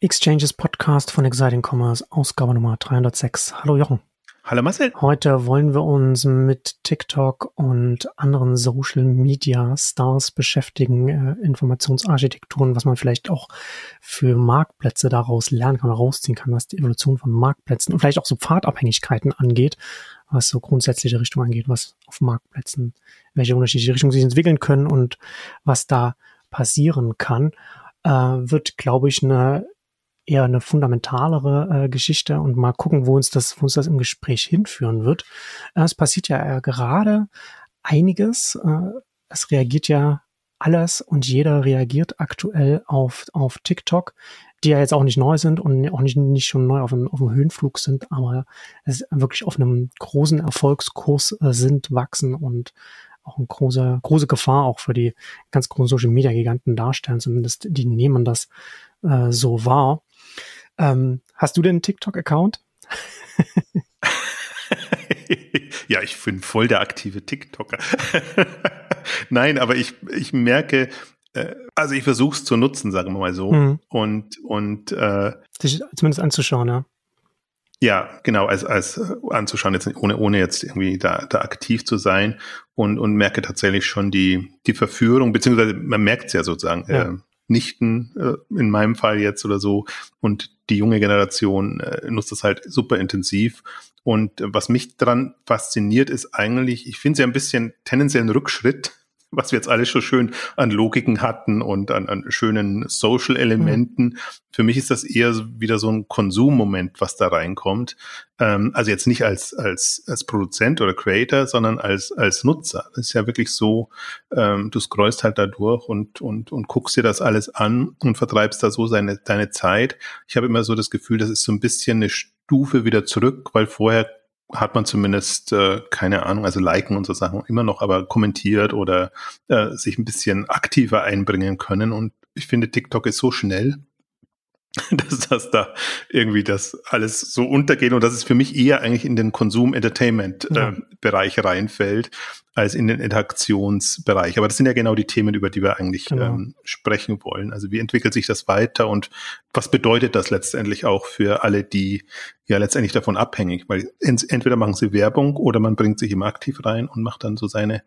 Exchanges Podcast von Exciting Commerce, Ausgabe Nummer 306. Hallo Jochen. Hallo Marcel. Heute wollen wir uns mit TikTok und anderen Social Media Stars beschäftigen, äh, Informationsarchitekturen, was man vielleicht auch für Marktplätze daraus lernen kann, rausziehen kann, was die Evolution von Marktplätzen und vielleicht auch so Pfadabhängigkeiten angeht, was so grundsätzliche Richtung angeht, was auf Marktplätzen, welche unterschiedliche Richtungen sich entwickeln können und was da passieren kann, äh, wird, glaube ich, eine eher eine fundamentalere äh, Geschichte und mal gucken, wo uns das, wo uns das im Gespräch hinführen wird. Äh, es passiert ja äh, gerade einiges. Äh, es reagiert ja alles und jeder reagiert aktuell auf, auf TikTok, die ja jetzt auch nicht neu sind und auch nicht, nicht schon neu auf einem, auf einem Höhenflug sind, aber es wirklich auf einem großen Erfolgskurs äh, sind, wachsen und auch eine große, große Gefahr auch für die ganz großen Social Media Giganten darstellen. Zumindest die nehmen das äh, so wahr. Ähm, hast du denn einen TikTok-Account? ja, ich bin voll der aktive TikToker. Nein, aber ich, ich merke, äh, also ich versuche es zu nutzen, sagen wir mal so. Mhm. Und, und äh, Sich zumindest anzuschauen, ja. Ja, genau, als, als äh, anzuschauen, jetzt ohne, ohne jetzt irgendwie da, da aktiv zu sein und, und merke tatsächlich schon die, die Verführung, beziehungsweise man merkt es ja sozusagen, ja. Äh, Nichten äh, in meinem Fall jetzt oder so und die junge Generation äh, nutzt das halt super intensiv. Und äh, was mich dran fasziniert, ist eigentlich, ich finde es ja ein bisschen tendenziell ein Rückschritt, was wir jetzt alles schon schön an Logiken hatten und an, an schönen Social-Elementen. Mhm. Für mich ist das eher wieder so ein Konsummoment, was da reinkommt. Ähm, also jetzt nicht als, als, als Produzent oder Creator, sondern als, als Nutzer. Das ist ja wirklich so, ähm, du scrollst halt da durch und, und, und guckst dir das alles an und vertreibst da so seine, deine Zeit. Ich habe immer so das Gefühl, das ist so ein bisschen eine Stufe wieder zurück, weil vorher hat man zumindest, äh, keine Ahnung, also liken und so Sachen immer noch, aber kommentiert oder äh, sich ein bisschen aktiver einbringen können. Und ich finde, TikTok ist so schnell, dass das da irgendwie das alles so untergeht und dass es für mich eher eigentlich in den Konsum-Entertainment-Bereich ja. äh, reinfällt, als in den Interaktionsbereich. Aber das sind ja genau die Themen, über die wir eigentlich genau. ähm, sprechen wollen. Also wie entwickelt sich das weiter und was bedeutet das letztendlich auch für alle, die ja letztendlich davon abhängig, weil entweder machen sie Werbung oder man bringt sich immer aktiv rein und macht dann so seine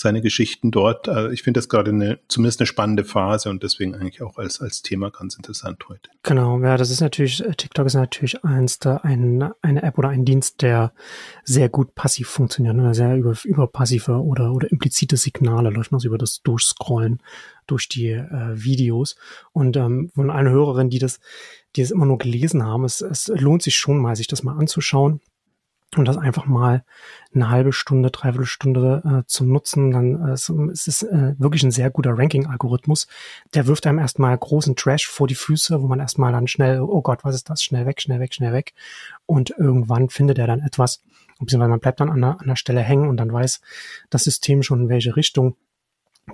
seine Geschichten dort. Also ich finde das gerade eine, zumindest eine spannende Phase und deswegen eigentlich auch als, als Thema ganz interessant heute. Genau, ja, das ist natürlich, äh, TikTok ist natürlich eins der, ein, eine App oder ein Dienst, der sehr gut passiv funktioniert, ne? sehr über, über passive oder, oder implizite Signale läuft also über das Durchscrollen durch die äh, Videos. Und ähm, von allen Hörerinnen, die das, die es immer nur gelesen haben, es, es lohnt sich schon mal, sich das mal anzuschauen und das einfach mal eine halbe Stunde, dreiviertel Stunde äh, zum Nutzen, dann äh, es ist äh, wirklich ein sehr guter Ranking-Algorithmus. Der wirft einem erstmal großen Trash vor die Füße, wo man erstmal dann schnell, oh Gott, was ist das? Schnell weg, schnell weg, schnell weg. Und irgendwann findet er dann etwas, beziehungsweise man bleibt dann an der, an der Stelle hängen und dann weiß das System schon, in welche Richtung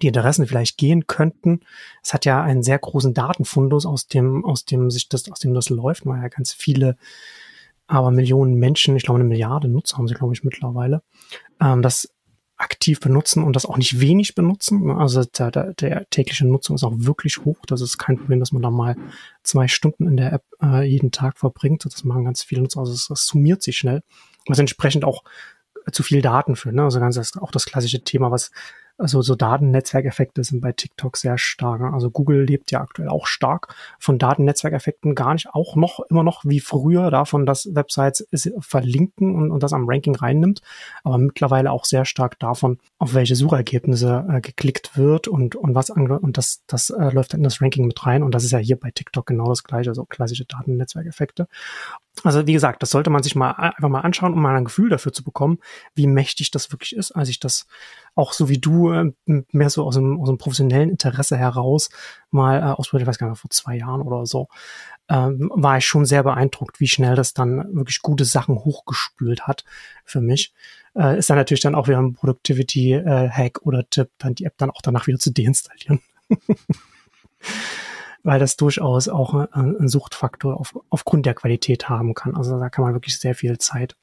die Interessen vielleicht gehen könnten. Es hat ja einen sehr großen Datenfundus, aus dem, aus dem sich das, aus dem das läuft, weil ja ganz viele aber Millionen Menschen, ich glaube eine Milliarde Nutzer haben sie, glaube ich, mittlerweile, ähm, das aktiv benutzen und das auch nicht wenig benutzen. Also der, der, der tägliche Nutzung ist auch wirklich hoch. Das ist kein Problem, dass man da mal zwei Stunden in der App äh, jeden Tag verbringt. Das machen ganz viele Nutzer. Also das, das summiert sich schnell. Was entsprechend auch zu viel Daten führt. Ne? Also ganz auch das klassische Thema, was also so Datennetzwerkeffekte sind bei TikTok sehr stark. Also Google lebt ja aktuell auch stark von Datennetzwerkeffekten, gar nicht auch noch, immer noch wie früher davon, dass Websites verlinken und, und das am Ranking reinnimmt, aber mittlerweile auch sehr stark davon, auf welche Suchergebnisse äh, geklickt wird und, und was und das, das äh, läuft in das Ranking mit rein und das ist ja hier bei TikTok genau das gleiche, also klassische Datennetzwerkeffekte. Also wie gesagt, das sollte man sich mal einfach mal anschauen, um mal ein Gefühl dafür zu bekommen, wie mächtig das wirklich ist, als ich das auch so wie du äh, mehr so aus einem, aus einem professionellen Interesse heraus mal äh, ausprobiert, ich weiß gar nicht, vor zwei Jahren oder so, ähm, war ich schon sehr beeindruckt, wie schnell das dann wirklich gute Sachen hochgespült hat für mich. Äh, ist dann natürlich dann auch wieder ein Productivity-Hack äh, oder Tipp, dann die App dann auch danach wieder zu deinstallieren. weil das durchaus auch äh, ein Suchtfaktor auf, aufgrund der Qualität haben kann. Also da kann man wirklich sehr viel Zeit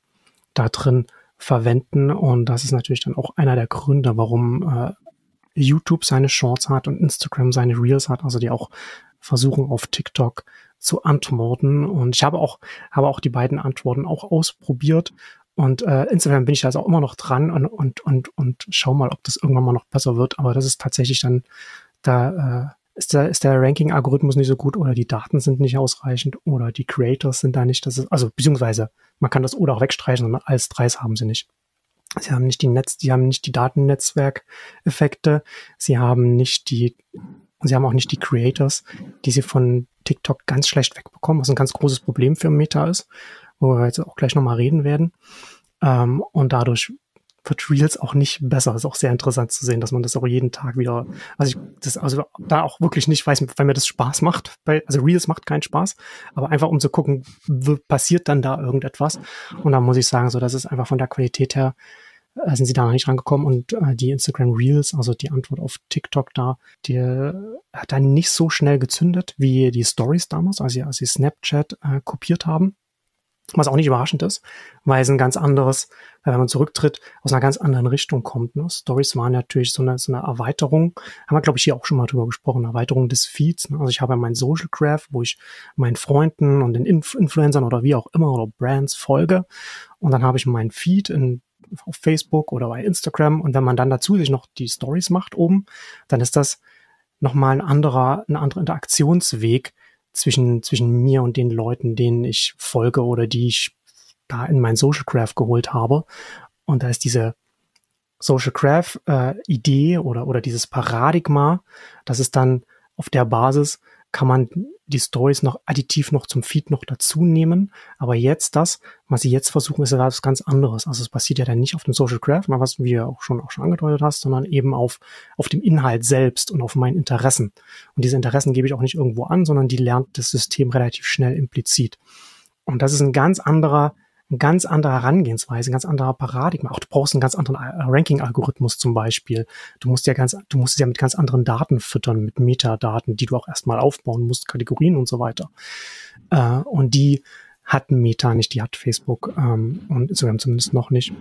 da drin verwenden und das ist natürlich dann auch einer der Gründe, warum äh, YouTube seine Shorts hat und Instagram seine Reels hat, also die auch versuchen auf TikTok zu antworten. Und ich habe auch, habe auch die beiden Antworten auch ausprobiert. Und äh, insofern bin ich also auch immer noch dran und, und, und, und schau mal, ob das irgendwann mal noch besser wird. Aber das ist tatsächlich dann, da äh, ist der, ist der Ranking-Algorithmus nicht so gut oder die Daten sind nicht ausreichend oder die Creators sind da nicht. Das ist, also beziehungsweise man kann das oder auch wegstreichen, sondern als Dreis haben sie nicht. Sie haben nicht die Netz, sie haben nicht die Datennetzwerkeffekte, sie haben nicht die, sie haben auch nicht die Creators, die sie von TikTok ganz schlecht wegbekommen, was ein ganz großes Problem für Meta ist, wo wir jetzt auch gleich nochmal reden werden. Ähm, und dadurch wird Reels auch nicht besser. Ist auch sehr interessant zu sehen, dass man das auch jeden Tag wieder, also ich das also da auch wirklich nicht weiß, weil mir das Spaß macht. Weil, also Reels macht keinen Spaß, aber einfach um zu gucken, passiert dann da irgendetwas. Und da muss ich sagen, so das ist einfach von der Qualität her äh, sind sie da noch nicht rangekommen und äh, die Instagram Reels, also die Antwort auf TikTok da, die äh, hat dann nicht so schnell gezündet wie die Stories damals, als sie, als sie Snapchat äh, kopiert haben. Was auch nicht überraschend ist, weil es ein ganz anderes, wenn man zurücktritt, aus einer ganz anderen Richtung kommt. Ne? Stories waren natürlich so eine, so eine Erweiterung, haben wir, glaube ich, hier auch schon mal drüber gesprochen, Erweiterung des Feeds. Ne? Also ich habe ja mein Social Graph, wo ich meinen Freunden und den Inf Influencern oder wie auch immer oder Brands folge. Und dann habe ich meinen Feed in auf Facebook oder bei Instagram. Und wenn man dann dazu sich noch die Stories macht oben, dann ist das nochmal ein anderer, ein anderer Interaktionsweg zwischen, zwischen mir und den Leuten, denen ich folge oder die ich da in mein Social Graph geholt habe. Und da ist diese Social Graph äh, Idee oder, oder dieses Paradigma, das ist dann auf der Basis kann man die Stories noch additiv noch zum Feed noch dazu nehmen. Aber jetzt das, was sie jetzt versuchen, ist etwas ganz anderes. Also es passiert ja dann nicht auf dem Social Graph, was wie du auch schon, auch schon angedeutet hast, sondern eben auf, auf dem Inhalt selbst und auf meinen Interessen. Und diese Interessen gebe ich auch nicht irgendwo an, sondern die lernt das System relativ schnell implizit. Und das ist ein ganz anderer eine ganz andere Herangehensweise, ein ganz anderer Paradigma. Auch du brauchst einen ganz anderen äh, Ranking-Algorithmus zum Beispiel. Du musst ja ganz, du musst es ja mit ganz anderen Daten füttern, mit Metadaten, die du auch erstmal aufbauen musst, Kategorien und so weiter. Äh, und die hat Meta nicht, die hat Facebook ähm, und Instagram zumindest noch nicht.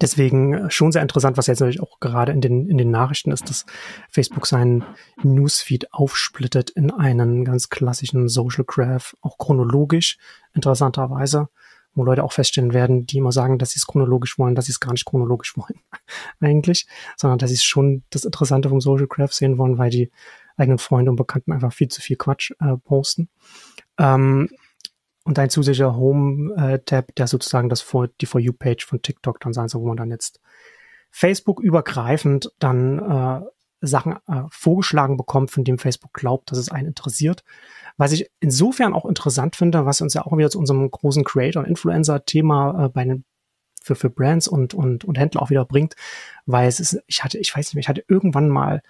Deswegen äh, schon sehr interessant, was jetzt natürlich auch gerade in den, in den Nachrichten ist, dass Facebook seinen Newsfeed aufsplittet in einen ganz klassischen Social Graph, auch chronologisch, interessanterweise wo Leute auch feststellen werden, die immer sagen, dass sie es chronologisch wollen, dass sie es gar nicht chronologisch wollen eigentlich, sondern dass sie schon das Interessante vom Social Graph sehen wollen, weil die eigenen Freunde und Bekannten einfach viel zu viel Quatsch äh, posten. Ähm, und ein zusätzlicher Home-Tab, der sozusagen das For, die For You-Page von TikTok dann sein soll, wo man dann jetzt Facebook übergreifend dann äh, Sachen äh, vorgeschlagen bekommt, von dem Facebook glaubt, dass es einen interessiert. Was ich insofern auch interessant finde, was uns ja auch wieder zu unserem großen Creator- und Influencer-Thema äh, bei den für, für Brands und, und, und Händler auch wieder bringt, weil es ist, ich hatte, ich weiß nicht mehr, ich hatte irgendwann mal,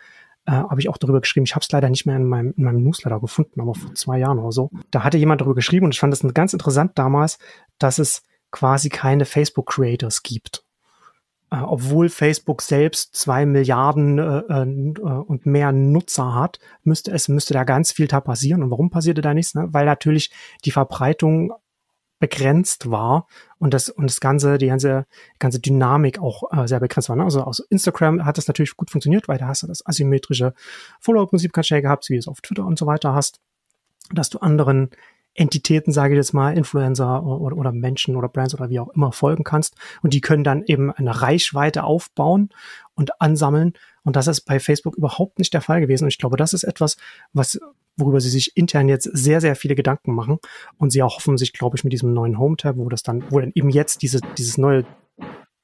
äh, habe ich auch darüber geschrieben, ich habe es leider nicht mehr in meinem, in meinem Newsletter gefunden, aber vor zwei Jahren oder so. Da hatte jemand darüber geschrieben und ich fand es ganz interessant damals, dass es quasi keine Facebook-Creators gibt obwohl Facebook selbst zwei Milliarden äh, äh, und mehr Nutzer hat, müsste es müsste da ganz viel da passieren. Und warum passierte da nichts? Ne? Weil natürlich die Verbreitung begrenzt war und das und das ganze die ganze ganze Dynamik auch äh, sehr begrenzt war. Ne? Also aus Instagram hat das natürlich gut funktioniert, weil da hast du das asymmetrische Follower-Prinzip ganz schnell gehabt, wie du es auf Twitter und so weiter hast, dass du anderen Entitäten, sage ich jetzt mal, Influencer oder, oder, Menschen oder Brands oder wie auch immer folgen kannst. Und die können dann eben eine Reichweite aufbauen und ansammeln. Und das ist bei Facebook überhaupt nicht der Fall gewesen. Und ich glaube, das ist etwas, was, worüber sie sich intern jetzt sehr, sehr viele Gedanken machen. Und sie erhoffen sich, glaube ich, mit diesem neuen Home-Tab, wo das dann, wo dann eben jetzt diese, dieses neue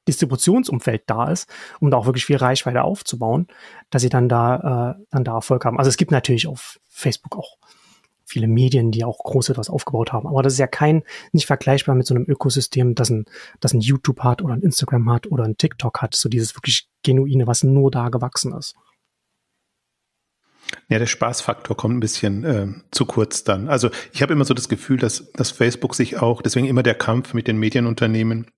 Distributionsumfeld da ist, um da auch wirklich viel Reichweite aufzubauen, dass sie dann da, äh, dann da Erfolg haben. Also es gibt natürlich auf Facebook auch viele Medien, die auch groß etwas aufgebaut haben. Aber das ist ja kein, nicht vergleichbar mit so einem Ökosystem, das ein, das ein YouTube hat oder ein Instagram hat oder ein TikTok hat. So dieses wirklich genuine, was nur da gewachsen ist. Ja, der Spaßfaktor kommt ein bisschen äh, zu kurz dann. Also ich habe immer so das Gefühl, dass, dass Facebook sich auch, deswegen immer der Kampf mit den Medienunternehmen,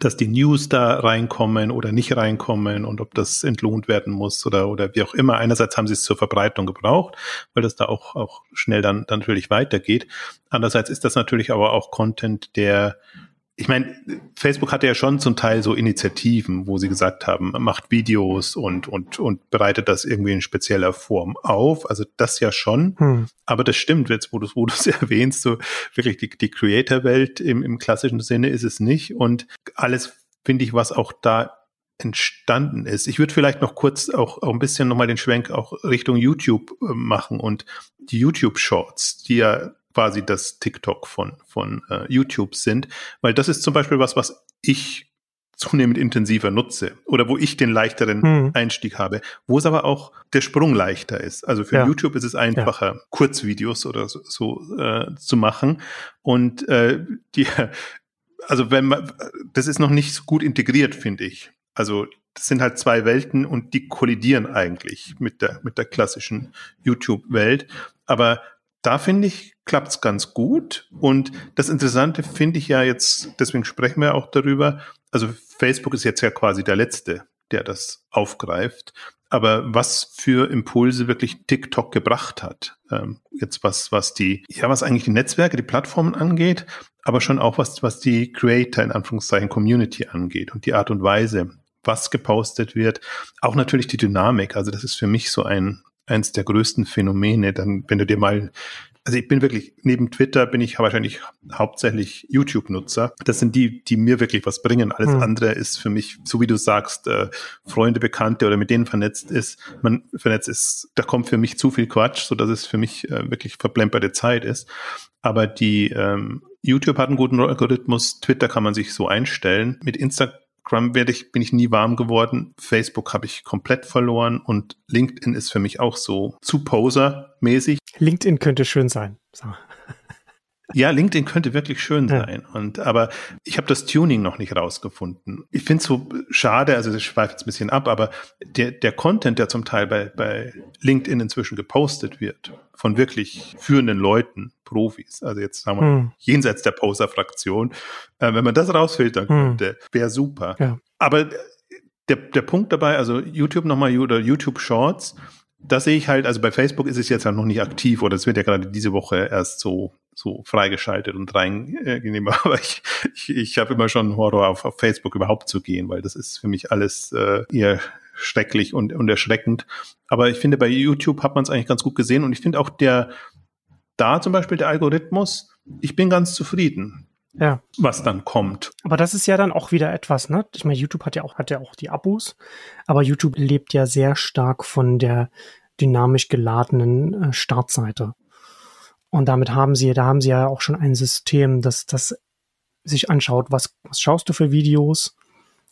dass die News da reinkommen oder nicht reinkommen und ob das entlohnt werden muss oder, oder wie auch immer. Einerseits haben sie es zur Verbreitung gebraucht, weil das da auch, auch schnell dann, dann natürlich weitergeht. Andererseits ist das natürlich aber auch Content, der ich meine, Facebook hatte ja schon zum Teil so Initiativen, wo sie gesagt haben, macht Videos und, und, und bereitet das irgendwie in spezieller Form auf. Also das ja schon. Hm. Aber das stimmt, jetzt, wo du wo es erwähnst, so wirklich die, die Creator-Welt im, im klassischen Sinne ist es nicht. Und alles, finde ich, was auch da entstanden ist. Ich würde vielleicht noch kurz auch, auch ein bisschen nochmal den Schwenk auch Richtung YouTube äh, machen und die YouTube Shorts, die ja quasi das TikTok von, von äh, YouTube sind, weil das ist zum Beispiel was, was ich zunehmend intensiver nutze oder wo ich den leichteren hm. Einstieg habe, wo es aber auch der Sprung leichter ist. Also für ja. YouTube ist es einfacher, ja. Kurzvideos oder so, so äh, zu machen und äh, die also wenn man das ist noch nicht so gut integriert, finde ich. Also das sind halt zwei Welten und die kollidieren eigentlich mit der mit der klassischen YouTube-Welt. Aber da finde ich, klappt's ganz gut. Und das Interessante finde ich ja jetzt, deswegen sprechen wir auch darüber. Also Facebook ist jetzt ja quasi der Letzte, der das aufgreift. Aber was für Impulse wirklich TikTok gebracht hat, ähm, jetzt was, was die, ja, was eigentlich die Netzwerke, die Plattformen angeht, aber schon auch was, was die Creator in Anführungszeichen Community angeht und die Art und Weise, was gepostet wird. Auch natürlich die Dynamik. Also das ist für mich so ein, eins der größten Phänomene. Dann, wenn du dir mal also ich bin wirklich, neben Twitter bin ich wahrscheinlich hauptsächlich YouTube-Nutzer. Das sind die, die mir wirklich was bringen. Alles hm. andere ist für mich, so wie du sagst, äh, Freunde, Bekannte oder mit denen vernetzt ist, man vernetzt ist, da kommt für mich zu viel Quatsch, so dass es für mich äh, wirklich verplemperte Zeit ist. Aber die ähm, YouTube hat einen guten Algorithmus, Twitter kann man sich so einstellen. Mit Instagram Scrum werde ich, bin ich nie warm geworden. Facebook habe ich komplett verloren und LinkedIn ist für mich auch so zu Poser-mäßig. LinkedIn könnte schön sein. So. Ja, LinkedIn könnte wirklich schön sein. Ja. Und aber ich habe das Tuning noch nicht rausgefunden. Ich finde es so schade, also ich schweife jetzt ein bisschen ab, aber der, der Content, der zum Teil bei, bei LinkedIn inzwischen gepostet wird, von wirklich führenden Leuten, Profis, also jetzt sagen wir hm. jenseits der Poser-Fraktion, äh, wenn man das rausfiltern hm. könnte, wäre super. Ja. Aber der, der Punkt dabei, also YouTube nochmal oder YouTube Shorts, das sehe ich halt, also bei Facebook ist es jetzt ja noch nicht aktiv oder es wird ja gerade diese Woche erst so so freigeschaltet und reingenehm. Aber ich, ich, ich habe immer schon Horror auf, auf Facebook überhaupt zu gehen, weil das ist für mich alles äh, eher schrecklich und, und erschreckend. Aber ich finde, bei YouTube hat man es eigentlich ganz gut gesehen und ich finde auch der, da zum Beispiel der Algorithmus, ich bin ganz zufrieden. Ja. Was dann kommt. Aber das ist ja dann auch wieder etwas, ne? Ich meine, YouTube hat ja auch, hat ja auch die Abos, aber YouTube lebt ja sehr stark von der dynamisch geladenen äh, Startseite. Und damit haben sie, da haben sie ja auch schon ein System, das, das sich anschaut, was, was schaust du für Videos,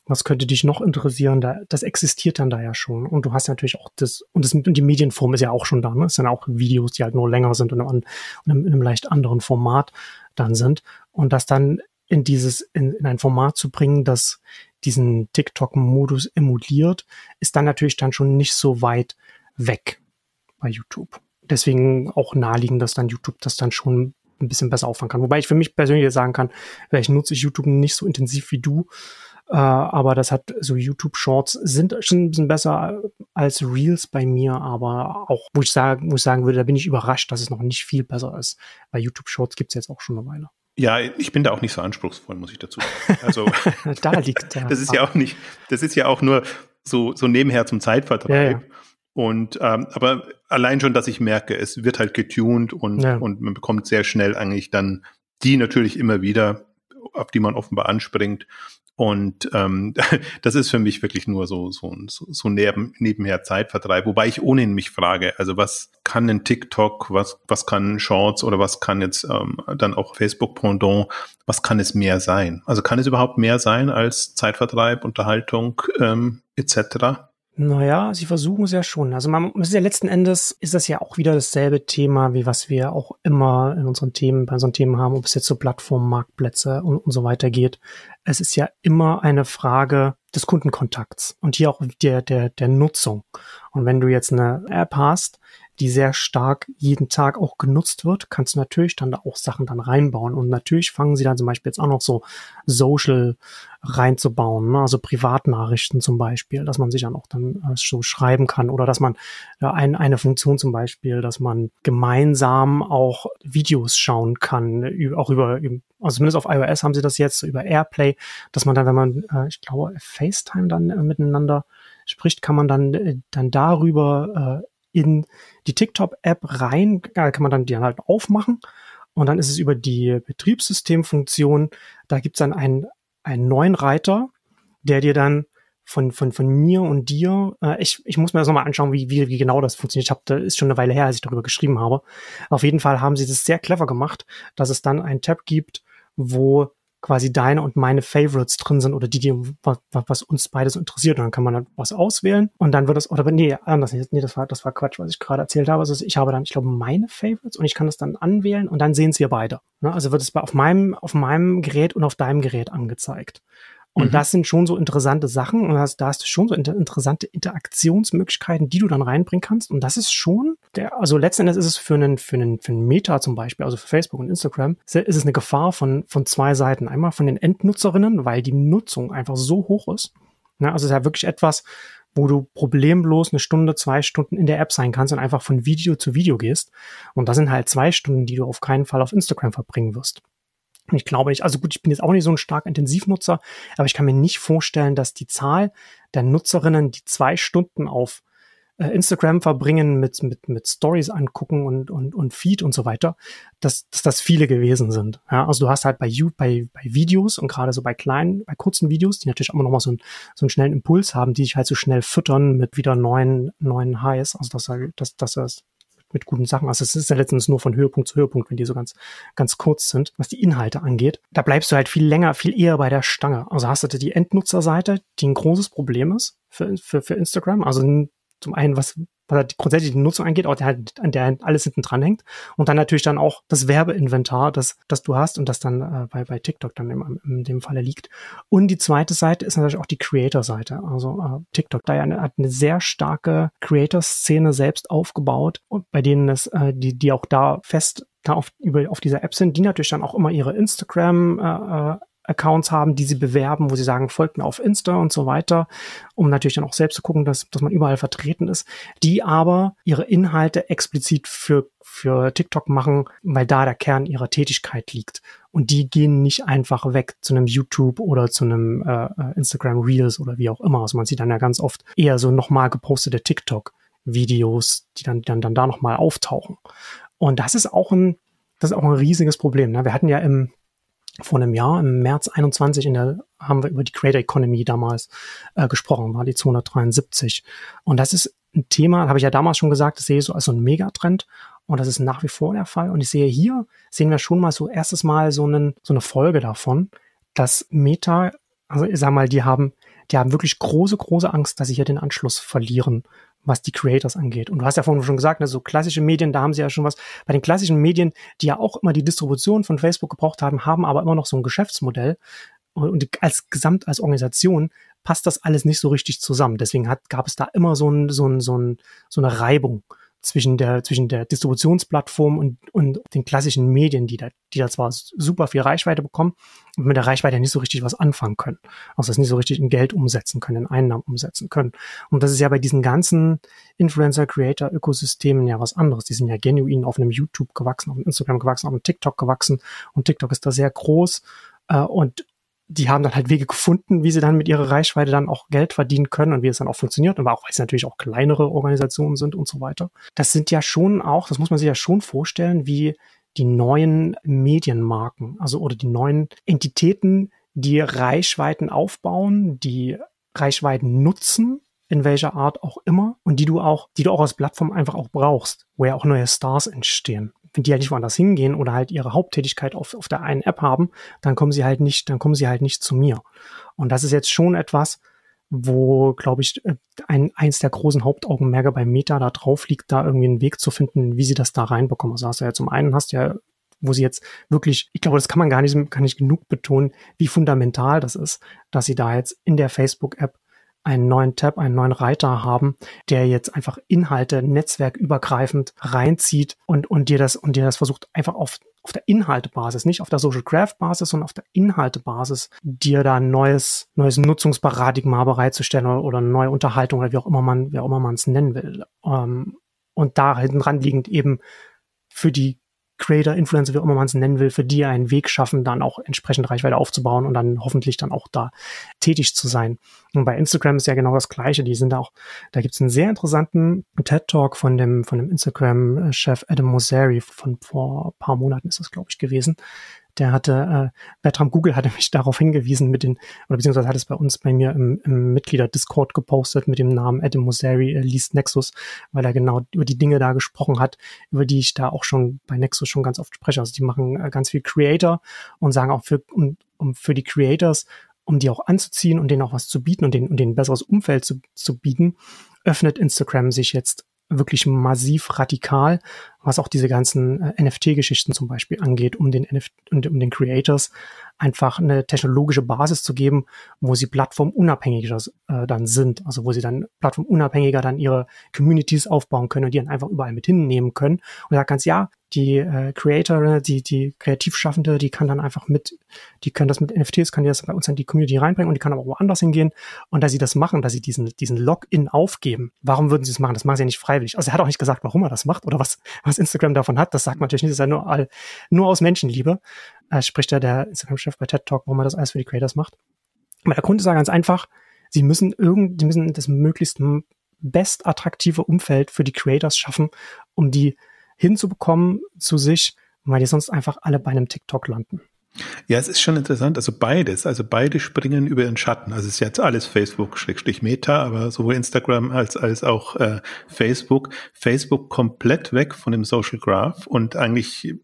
was könnte dich noch interessieren, da, das existiert dann da ja schon. Und du hast natürlich auch das, und, das, und die Medienform ist ja auch schon da, ne? Es sind auch Videos, die halt nur länger sind und, und in, einem, in einem leicht anderen Format dann sind. Und das dann in dieses, in, in ein Format zu bringen, das diesen TikTok-Modus emuliert, ist dann natürlich dann schon nicht so weit weg bei YouTube deswegen auch naheliegend, dass dann YouTube das dann schon ein bisschen besser auffangen kann. Wobei ich für mich persönlich sagen kann, vielleicht nutze ich YouTube nicht so intensiv wie du, äh, aber das hat so YouTube Shorts sind schon ein bisschen besser als Reels bei mir, aber auch, wo ich sagen, wo ich sagen würde, da bin ich überrascht, dass es noch nicht viel besser ist. Bei YouTube Shorts gibt es jetzt auch schon eine Weile. Ja, ich bin da auch nicht so anspruchsvoll, muss ich dazu sagen. Also da liegt der. Das ist ja auch nicht, das ist ja auch nur so, so nebenher zum Zeitvertreib. Ja, ja. Und ähm, aber allein schon, dass ich merke, es wird halt getuned und, ja. und man bekommt sehr schnell eigentlich dann die natürlich immer wieder, auf die man offenbar anspringt. Und ähm, das ist für mich wirklich nur so, so, so neben, nebenher Zeitvertreib, wobei ich ohnehin mich frage, also was kann ein TikTok, was, was kann Shorts oder was kann jetzt ähm, dann auch Facebook Pendant, was kann es mehr sein? Also kann es überhaupt mehr sein als Zeitvertreib, Unterhaltung ähm, etc.? Naja, sie versuchen es ja schon. Also man ist ja letzten Endes ist das ja auch wieder dasselbe Thema, wie was wir auch immer in unseren Themen, bei unseren Themen haben, ob es jetzt so Plattformen, Marktplätze und, und so weiter geht. Es ist ja immer eine Frage des Kundenkontakts und hier auch der, der, der Nutzung. Und wenn du jetzt eine App hast, die sehr stark jeden Tag auch genutzt wird, kannst du natürlich dann da auch Sachen dann reinbauen. Und natürlich fangen sie dann zum Beispiel jetzt auch noch so Social reinzubauen, ne? also Privatnachrichten zum Beispiel, dass man sich dann auch dann äh, so schreiben kann oder dass man äh, ein, eine Funktion zum Beispiel, dass man gemeinsam auch Videos schauen kann, auch über Also zumindest auf iOS haben sie das jetzt so über AirPlay, dass man dann, wenn man, äh, ich glaube, FaceTime dann äh, miteinander spricht, kann man dann, äh, dann darüber äh, in die TikTok-App rein, kann man dann die halt aufmachen und dann ist es über die Betriebssystemfunktion, da gibt's dann einen, einen neuen Reiter, der dir dann von, von, von mir und dir. Äh, ich, ich muss mir das nochmal anschauen, wie, wie, wie genau das funktioniert. Ich habe, da ist schon eine Weile her, als ich darüber geschrieben habe. Auf jeden Fall haben sie das sehr clever gemacht, dass es dann einen Tab gibt, wo quasi deine und meine Favorites drin sind oder die, die was, was uns beide so interessiert. Und dann kann man dann was auswählen und dann wird es, oder nee, anders, nee, das war, das war Quatsch, was ich gerade erzählt habe. Also ich habe dann, ich glaube, meine Favorites und ich kann das dann anwählen und dann sehen es hier beide. Ne? Also wird es auf meinem, auf meinem Gerät und auf deinem Gerät angezeigt. Und mhm. das sind schon so interessante Sachen und das, da hast du schon so inter interessante Interaktionsmöglichkeiten, die du dann reinbringen kannst. Und das ist schon, der, also letzten Endes ist es für einen, für einen, für einen Meta zum Beispiel, also für Facebook und Instagram, ist es eine Gefahr von, von zwei Seiten. Einmal von den Endnutzerinnen, weil die Nutzung einfach so hoch ist. Ne? Also es ist ja wirklich etwas, wo du problemlos eine Stunde, zwei Stunden in der App sein kannst und einfach von Video zu Video gehst. Und das sind halt zwei Stunden, die du auf keinen Fall auf Instagram verbringen wirst. Ich glaube nicht, also gut, ich bin jetzt auch nicht so ein stark Intensivnutzer, aber ich kann mir nicht vorstellen, dass die Zahl der Nutzerinnen, die zwei Stunden auf äh, Instagram verbringen mit, mit, mit Stories angucken und, und, und Feed und so weiter, dass, dass das viele gewesen sind. Ja, also du hast halt bei, bei, bei Videos und gerade so bei kleinen, bei kurzen Videos, die natürlich immer noch mal so, ein, so einen schnellen Impuls haben, die sich halt so schnell füttern mit wieder neuen, neuen Highs, also dass, dass, dass das mit guten Sachen. Also es ist ja letztens nur von Höhepunkt zu Höhepunkt, wenn die so ganz, ganz kurz sind, was die Inhalte angeht. Da bleibst du halt viel länger, viel eher bei der Stange. Also hast du die Endnutzerseite, die ein großes Problem ist für, für, für Instagram. Also zum einen, was, was halt grundsätzlich die Nutzung angeht, auch der, halt, an der alles hinten dran hängt. Und dann natürlich dann auch das Werbeinventar, das, das du hast und das dann äh, bei, bei TikTok dann im, in dem Falle liegt. Und die zweite Seite ist natürlich auch die Creator-Seite. Also äh, TikTok da ja eine, hat eine sehr starke Creator-Szene selbst aufgebaut bei denen es, äh, die, die auch da fest da auf, über, auf dieser App sind, die natürlich dann auch immer ihre Instagram äh, äh Accounts haben, die sie bewerben, wo sie sagen, folgt mir auf Insta und so weiter, um natürlich dann auch selbst zu gucken, dass, dass man überall vertreten ist, die aber ihre Inhalte explizit für, für TikTok machen, weil da der Kern ihrer Tätigkeit liegt. Und die gehen nicht einfach weg zu einem YouTube oder zu einem äh, Instagram Reels oder wie auch immer. Also man sieht dann ja ganz oft eher so nochmal gepostete TikTok-Videos, die dann, dann, dann da nochmal auftauchen. Und das ist auch ein, das ist auch ein riesiges Problem. Ne? Wir hatten ja im vor einem Jahr, im März 21, in der, haben wir über die Creator Economy damals äh, gesprochen, war die 273. Und das ist ein Thema, habe ich ja damals schon gesagt, das sehe ich so als so ein Megatrend. Und das ist nach wie vor der Fall. Und ich sehe hier, sehen wir schon mal so erstes Mal so, einen, so eine Folge davon, dass Meta, also ich sag mal, die haben, die haben wirklich große, große Angst, dass sie hier den Anschluss verlieren was die Creators angeht. Und du hast ja vorhin schon gesagt, ne, so klassische Medien, da haben sie ja schon was. Bei den klassischen Medien, die ja auch immer die Distribution von Facebook gebraucht haben, haben aber immer noch so ein Geschäftsmodell. Und als Gesamt, als Organisation passt das alles nicht so richtig zusammen. Deswegen hat, gab es da immer so, ein, so, ein, so, ein, so eine Reibung zwischen der, zwischen der Distributionsplattform und, und den klassischen Medien, die da, die da zwar super viel Reichweite bekommen und mit der Reichweite nicht so richtig was anfangen können. Also das nicht so richtig in Geld umsetzen können, in Einnahmen umsetzen können. Und das ist ja bei diesen ganzen Influencer-Creator-Ökosystemen ja was anderes. Die sind ja genuin auf einem YouTube gewachsen, auf einem Instagram gewachsen, auf einem TikTok gewachsen und TikTok ist da sehr groß. Äh, und die haben dann halt Wege gefunden, wie sie dann mit ihrer Reichweite dann auch Geld verdienen können und wie es dann auch funktioniert. Aber auch, weil es natürlich auch kleinere Organisationen sind und so weiter. Das sind ja schon auch, das muss man sich ja schon vorstellen, wie die neuen Medienmarken, also oder die neuen Entitäten, die Reichweiten aufbauen, die Reichweiten nutzen, in welcher Art auch immer, und die du auch, die du auch als Plattform einfach auch brauchst, wo ja auch neue Stars entstehen wenn die halt nicht woanders hingehen oder halt ihre Haupttätigkeit auf, auf der einen App haben, dann kommen sie halt nicht, dann kommen sie halt nicht zu mir. Und das ist jetzt schon etwas, wo, glaube ich, äh, ein, eins der großen Hauptaugenmerke bei Meta da drauf liegt, da irgendwie einen Weg zu finden, wie sie das da reinbekommen. Also hast du ja zum einen hast du ja wo sie jetzt wirklich, ich glaube, das kann man gar nicht, kann nicht genug betonen, wie fundamental das ist, dass sie da jetzt in der Facebook-App einen neuen Tab, einen neuen Reiter haben, der jetzt einfach Inhalte netzwerkübergreifend reinzieht und, und dir das, und dir das versucht einfach auf, auf der Inhaltebasis, nicht auf der Social Graph Basis, sondern auf der Inhaltebasis, dir da ein neues, neues Nutzungsparadigma bereitzustellen oder, oder eine neue Unterhaltung oder wie auch immer man, wie auch immer man es nennen will. Ähm, und da hinten dran liegend eben für die Creator, Influencer, wie auch immer man es nennen will, für die einen Weg schaffen, dann auch entsprechend Reichweite aufzubauen und dann hoffentlich dann auch da tätig zu sein. Und bei Instagram ist ja genau das Gleiche. Die sind auch, da gibt es einen sehr interessanten TED-Talk von dem, von dem Instagram-Chef Adam Mosseri von vor paar Monaten ist das, glaube ich, gewesen der hatte, äh, Bertram Google hatte mich darauf hingewiesen mit den, oder beziehungsweise hat es bei uns bei mir im, im Mitglieder-Discord gepostet mit dem Namen Adam Mosseri äh, liest Nexus, weil er genau über die Dinge da gesprochen hat, über die ich da auch schon bei Nexus schon ganz oft spreche. Also die machen äh, ganz viel Creator und sagen auch für, um, um für die Creators, um die auch anzuziehen und denen auch was zu bieten und denen, und denen ein besseres Umfeld zu, zu bieten, öffnet Instagram sich jetzt wirklich massiv radikal, was auch diese ganzen äh, NFT-Geschichten zum Beispiel angeht, um den NFT, um den Creators einfach eine technologische Basis zu geben, wo sie plattformunabhängiger äh, dann sind, also wo sie dann plattformunabhängiger dann ihre Communities aufbauen können und die dann einfach überall mit hinnehmen können. Und da kannst ja, die äh, Creator, die, die Kreativschaffende, die kann dann einfach mit, die können das mit NFTs, kann die das bei uns in die Community reinbringen und die kann aber woanders hingehen. Und da sie das machen, dass sie diesen, diesen Login aufgeben, warum würden sie das machen? Das machen sie ja nicht freiwillig. Also er hat auch nicht gesagt, warum er das macht oder was Instagram davon hat. Das sagt man natürlich nicht, das ist ja nur, all, nur aus Menschenliebe. Äh, spricht ja der Instagram-Chef bei TED Talk, warum er das alles für die Creators macht. Aber der Kunde ist ja ganz einfach, sie müssen irgend, die müssen das möglichst best attraktive Umfeld für die Creators schaffen, um die hinzubekommen zu sich, weil die sonst einfach alle bei einem TikTok landen. Ja, es ist schon interessant. Also beides, also beide springen über den Schatten. Also es ist jetzt alles Facebook Schrägstrich Meta, aber sowohl Instagram als als auch äh, Facebook. Facebook komplett weg von dem Social Graph und eigentlich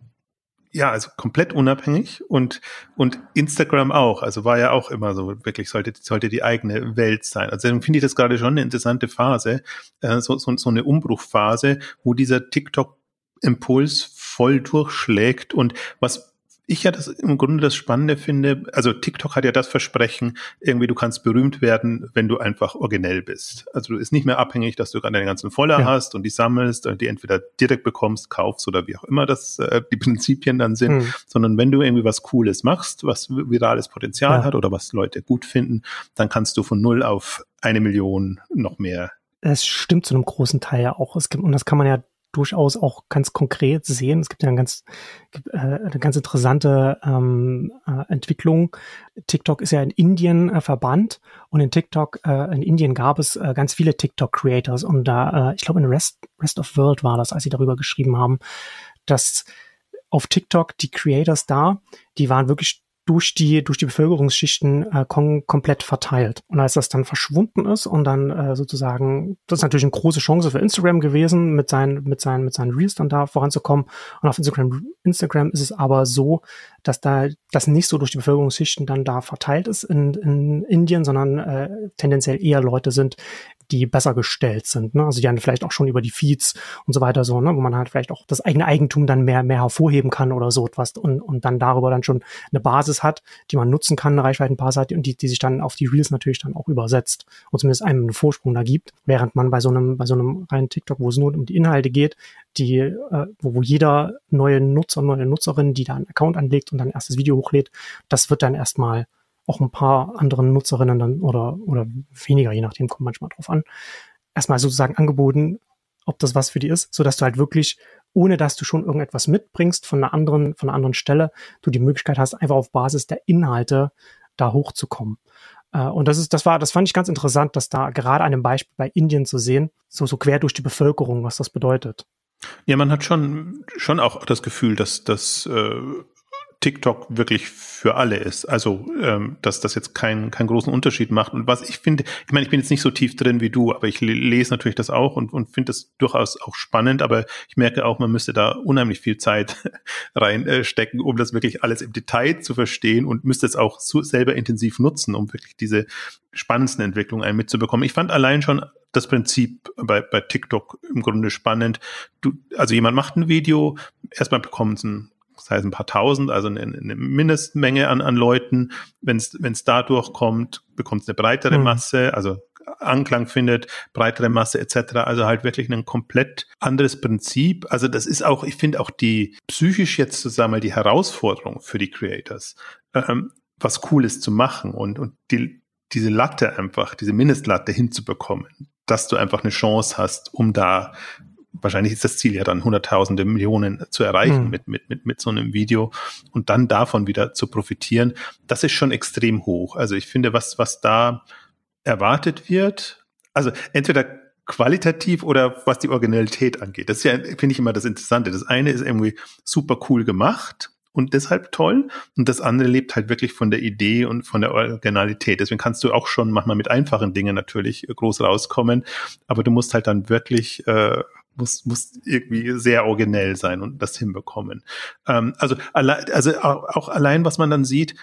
ja, also komplett unabhängig und, und Instagram auch. Also war ja auch immer so, wirklich sollte, sollte die eigene Welt sein. Also dann finde ich das gerade schon eine interessante Phase, äh, so, so, so eine Umbruchphase, wo dieser TikTok Impuls voll durchschlägt und was ich ja das im Grunde das Spannende finde, also TikTok hat ja das Versprechen, irgendwie du kannst berühmt werden, wenn du einfach originell bist. Also du bist nicht mehr abhängig, dass du gerade deine ganzen Follower ja. hast und die sammelst und die entweder direkt bekommst, kaufst oder wie auch immer das äh, die Prinzipien dann sind, mhm. sondern wenn du irgendwie was Cooles machst, was virales Potenzial ja. hat oder was Leute gut finden, dann kannst du von null auf eine Million noch mehr es stimmt zu einem großen Teil ja auch. Es gibt, und das kann man ja durchaus auch ganz konkret sehen. Es gibt ja eine ganz, äh, eine ganz interessante ähm, äh, Entwicklung. TikTok ist ja in Indien äh, verbannt und in TikTok, äh, in Indien gab es äh, ganz viele TikTok-Creators und da, äh, ich glaube in Rest, Rest of World war das, als sie darüber geschrieben haben, dass auf TikTok die Creators da, die waren wirklich durch die, durch die Bevölkerungsschichten äh, kom komplett verteilt. Und als das dann verschwunden ist und dann äh, sozusagen, das ist natürlich eine große Chance für Instagram gewesen, mit seinen, mit seinen, mit seinen Reels dann da voranzukommen. Und auf Instagram, Instagram ist es aber so, dass da das nicht so durch die Bevölkerungsschichten dann da verteilt ist in, in Indien, sondern äh, tendenziell eher Leute sind, die besser gestellt sind. Ne? Also die dann vielleicht auch schon über die Feeds und so weiter so, ne? wo man halt vielleicht auch das eigene Eigentum dann mehr, mehr hervorheben kann oder so etwas und, und dann darüber dann schon eine Basis hat, die man nutzen kann, eine Reichweitenbasis hat und die, die sich dann auf die Reels natürlich dann auch übersetzt und zumindest einem einen Vorsprung da gibt, während man bei so einem, bei so einem reinen TikTok, wo es nur um die Inhalte geht, die, äh, wo, wo jeder neue Nutzer, neue Nutzerin, die da einen Account anlegt und dann erstes Video hochlädt, das wird dann erstmal auch ein paar anderen Nutzerinnen dann oder, oder weniger, je nachdem, kommt manchmal drauf an, erstmal sozusagen angeboten, ob das was für die ist, so dass du halt wirklich, ohne dass du schon irgendetwas mitbringst von einer anderen, von einer anderen Stelle, du die Möglichkeit hast, einfach auf Basis der Inhalte da hochzukommen. Äh, und das ist, das war, das fand ich ganz interessant, dass da gerade an einem Beispiel bei Indien zu sehen, so, so quer durch die Bevölkerung, was das bedeutet. Ja, man hat schon, schon auch das Gefühl, dass, dass äh, TikTok wirklich für alle ist. Also, ähm, dass das jetzt keinen keinen großen Unterschied macht. Und was ich finde, ich meine, ich bin jetzt nicht so tief drin wie du, aber ich lese natürlich das auch und, und finde das durchaus auch spannend. Aber ich merke auch, man müsste da unheimlich viel Zeit reinstecken, um das wirklich alles im Detail zu verstehen und müsste es auch so selber intensiv nutzen, um wirklich diese spannendsten Entwicklungen einen mitzubekommen. Ich fand allein schon das Prinzip bei, bei TikTok im Grunde spannend. Du, also jemand macht ein Video, erstmal bekommt es ein das heißt ein paar tausend, also eine, eine Mindestmenge an, an Leuten. Wenn es dadurch kommt, bekommt es eine breitere mhm. Masse, also Anklang findet, breitere Masse etc. Also halt wirklich ein komplett anderes Prinzip. Also das ist auch, ich finde auch die psychisch jetzt zusammen mal die Herausforderung für die Creators, ähm, was Cooles zu machen und, und die, diese Latte einfach, diese Mindestlatte hinzubekommen, dass du einfach eine Chance hast, um da wahrscheinlich ist das Ziel ja dann hunderttausende Millionen zu erreichen mhm. mit, mit, mit, mit so einem Video und dann davon wieder zu profitieren. Das ist schon extrem hoch. Also ich finde, was, was da erwartet wird, also entweder qualitativ oder was die Originalität angeht. Das ist ja, finde ich immer das Interessante. Das eine ist irgendwie super cool gemacht und deshalb toll. Und das andere lebt halt wirklich von der Idee und von der Originalität. Deswegen kannst du auch schon manchmal mit einfachen Dingen natürlich groß rauskommen, aber du musst halt dann wirklich äh, muss, muss irgendwie sehr originell sein und das hinbekommen. Ähm, also, alle, also auch, allein, was man dann sieht,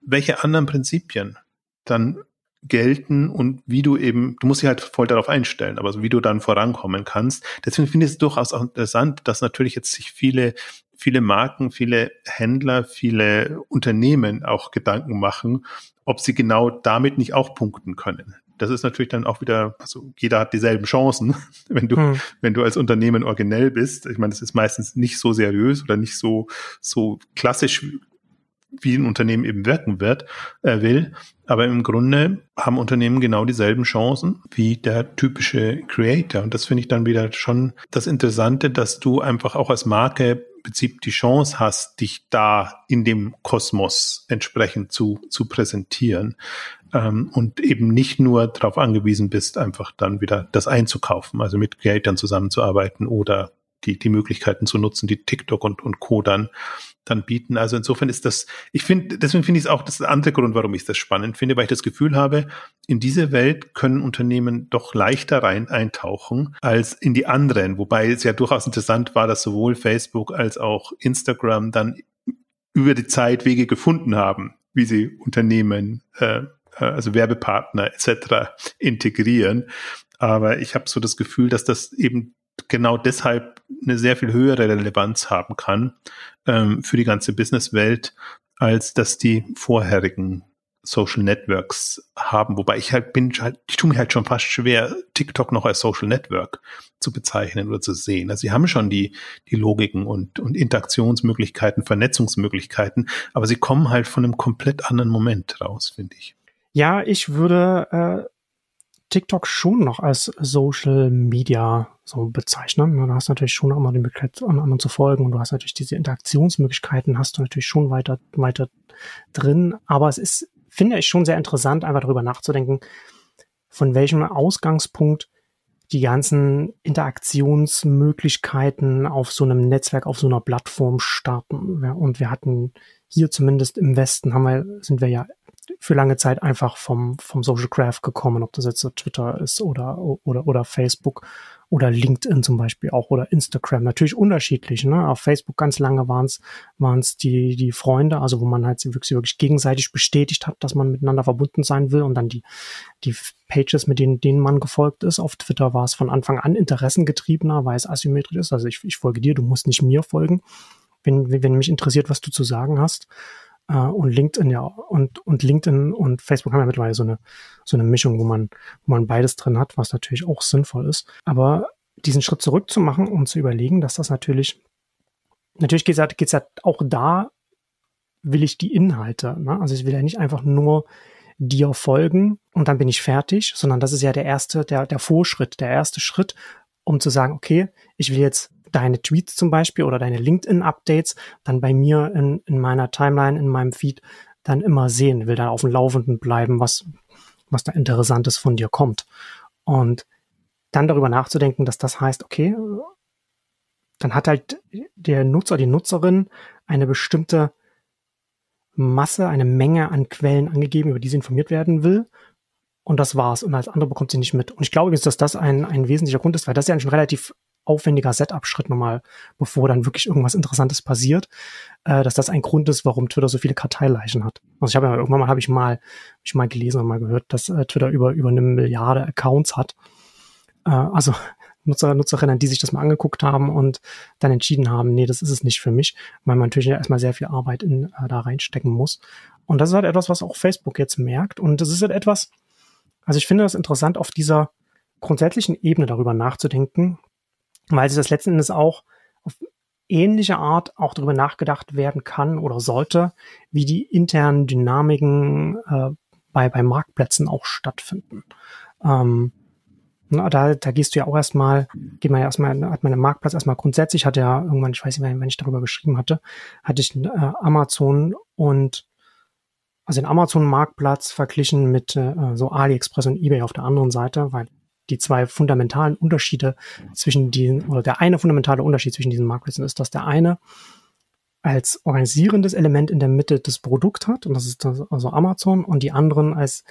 welche anderen Prinzipien dann gelten und wie du eben, du musst dich halt voll darauf einstellen, aber wie du dann vorankommen kannst. Deswegen finde ich es durchaus auch interessant, dass natürlich jetzt sich viele, viele Marken, viele Händler, viele Unternehmen auch Gedanken machen, ob sie genau damit nicht auch punkten können. Das ist natürlich dann auch wieder, also jeder hat dieselben Chancen, wenn du, hm. wenn du als Unternehmen originell bist. Ich meine, das ist meistens nicht so seriös oder nicht so, so klassisch wie ein Unternehmen eben wirken wird, äh, will. Aber im Grunde haben Unternehmen genau dieselben Chancen wie der typische Creator. Und das finde ich dann wieder schon das Interessante, dass du einfach auch als Marke Prinzip die Chance hast, dich da in dem Kosmos entsprechend zu, zu präsentieren ähm, und eben nicht nur darauf angewiesen bist, einfach dann wieder das einzukaufen, also mit Creatern zusammenzuarbeiten oder die, die Möglichkeiten zu nutzen, die TikTok und, und Co. dann dann bieten. Also insofern ist das, ich finde, deswegen finde ich es auch das andere Grund, warum ich das spannend finde, weil ich das Gefühl habe, in diese Welt können Unternehmen doch leichter rein eintauchen als in die anderen, wobei es ja durchaus interessant war, dass sowohl Facebook als auch Instagram dann über die Zeit Wege gefunden haben, wie sie Unternehmen, äh also Werbepartner etc. integrieren. Aber ich habe so das Gefühl, dass das eben genau deshalb eine sehr viel höhere Relevanz haben kann ähm, für die ganze Businesswelt, als dass die vorherigen Social Networks haben. Wobei ich halt bin, halt, ich tue mir halt schon fast schwer, TikTok noch als Social Network zu bezeichnen oder zu sehen. Also sie haben schon die, die Logiken und, und Interaktionsmöglichkeiten, Vernetzungsmöglichkeiten, aber sie kommen halt von einem komplett anderen Moment raus, finde ich. Ja, ich würde äh, TikTok schon noch als Social Media so bezeichnen. Du hast natürlich schon immer die Möglichkeit, an anderen zu folgen und du hast natürlich diese Interaktionsmöglichkeiten, hast du natürlich schon weiter, weiter drin. Aber es ist, finde ich, schon sehr interessant, einfach darüber nachzudenken, von welchem Ausgangspunkt die ganzen Interaktionsmöglichkeiten auf so einem Netzwerk, auf so einer Plattform starten. Und wir hatten hier zumindest im Westen haben wir, sind wir ja für lange Zeit einfach vom, vom Social Graph gekommen, ob das jetzt so Twitter ist oder, oder, oder Facebook oder LinkedIn zum Beispiel auch oder Instagram. Natürlich unterschiedlich. Ne? Auf Facebook ganz lange waren es waren es die, die Freunde, also wo man halt wirklich, wirklich gegenseitig bestätigt hat, dass man miteinander verbunden sein will und dann die, die Pages, mit denen, denen man gefolgt ist. Auf Twitter war es von Anfang an interessengetriebener, weil es asymmetrisch ist. Also ich, ich folge dir, du musst nicht mir folgen, wenn, wenn mich interessiert, was du zu sagen hast. Äh, und LinkedIn ja und und LinkedIn und Facebook haben ja mittlerweile so eine so eine Mischung, wo man wo man beides drin hat, was natürlich auch sinnvoll ist. Aber diesen Schritt zurück zu machen und zu überlegen, dass das natürlich natürlich geht es ja, geht's ja auch da will ich die Inhalte. Ne? Also ich will ja nicht einfach nur dir folgen und dann bin ich fertig, sondern das ist ja der erste, der, der Vorschritt, der erste Schritt, um zu sagen, okay, ich will jetzt deine Tweets zum Beispiel oder deine LinkedIn-Updates dann bei mir in, in meiner Timeline, in meinem Feed dann immer sehen, will da auf dem Laufenden bleiben, was, was da Interessantes von dir kommt. Und dann darüber nachzudenken, dass das heißt, okay, dann hat halt der Nutzer, die Nutzerin eine bestimmte Masse, eine Menge an Quellen angegeben, über die sie informiert werden will. Und das war's. Und als andere bekommt sie nicht mit. Und ich glaube dass das ein, ein wesentlicher Grund ist, weil das ja schon relativ aufwendiger Setup-Schritt nochmal, bevor dann wirklich irgendwas Interessantes passiert, äh, dass das ein Grund ist, warum Twitter so viele Karteileichen hat. Also ich habe ja irgendwann mal habe ich mal hab ich mal gelesen und mal gehört, dass äh, Twitter über über eine Milliarde Accounts hat. Äh, also Nutzer, Nutzerinnen, die sich das mal angeguckt haben und dann entschieden haben, nee, das ist es nicht für mich, weil man natürlich erstmal sehr viel Arbeit in, äh, da reinstecken muss. Und das ist halt etwas, was auch Facebook jetzt merkt. Und das ist halt etwas, also ich finde das interessant, auf dieser grundsätzlichen Ebene darüber nachzudenken, weil sich das letzten Endes auch auf ähnliche Art auch darüber nachgedacht werden kann oder sollte, wie die internen Dynamiken äh, bei, bei Marktplätzen auch stattfinden. Ähm, Na, da, da gehst du ja auch erstmal, geht man ja erstmal, hat man einen Marktplatz erstmal grundsätzlich, hat ja irgendwann, ich weiß nicht, wenn ich darüber geschrieben hatte, hatte ich äh, Amazon und also den Amazon-Marktplatz verglichen mit äh, so AliExpress und eBay auf der anderen Seite, weil die zwei fundamentalen Unterschiede zwischen diesen, oder der eine fundamentale Unterschied zwischen diesen Marktplätzen ist, dass der eine als organisierendes Element in der Mitte das Produkt hat, und das ist das, also Amazon, und die anderen als,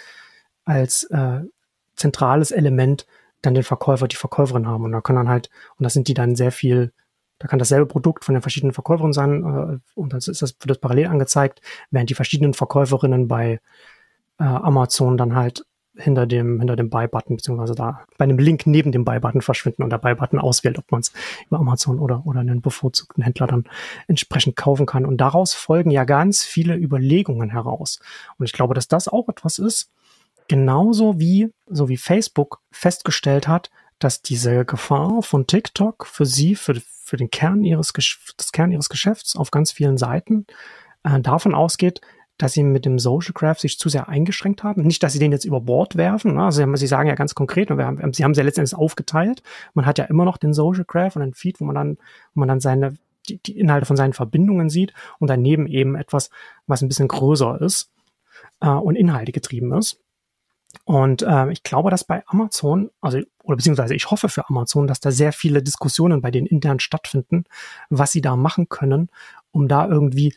als äh, zentrales Element dann den Verkäufer, die Verkäuferin haben. Und da können dann halt, und das sind die dann sehr viel, da kann dasselbe Produkt von den verschiedenen Verkäuferinnen sein, äh, und das ist das, wird das parallel angezeigt, während die verschiedenen Verkäuferinnen bei äh, Amazon dann halt hinter dem, hinter dem Buy-Button, beziehungsweise da bei einem Link neben dem Buy-Button verschwinden und der Buy-Button auswählt, ob man es über Amazon oder, oder einen bevorzugten Händler dann entsprechend kaufen kann. Und daraus folgen ja ganz viele Überlegungen heraus. Und ich glaube, dass das auch etwas ist, genauso wie, so wie Facebook festgestellt hat, dass diese Gefahr von TikTok für sie, für, für den Kern ihres, das Kern ihres Geschäfts auf ganz vielen Seiten äh, davon ausgeht, dass sie mit dem Social Graph sich zu sehr eingeschränkt haben. Nicht, dass sie den jetzt über Bord werfen. Ne? Also sie sagen ja ganz konkret, wir haben, sie haben sie ja letztendlich aufgeteilt. Man hat ja immer noch den Social Graph und einen Feed, wo man dann, wo man dann seine, die, die Inhalte von seinen Verbindungen sieht und daneben eben etwas, was ein bisschen größer ist äh, und Inhalte getrieben ist. Und äh, ich glaube, dass bei Amazon, also oder beziehungsweise ich hoffe für Amazon, dass da sehr viele Diskussionen bei denen intern stattfinden, was sie da machen können, um da irgendwie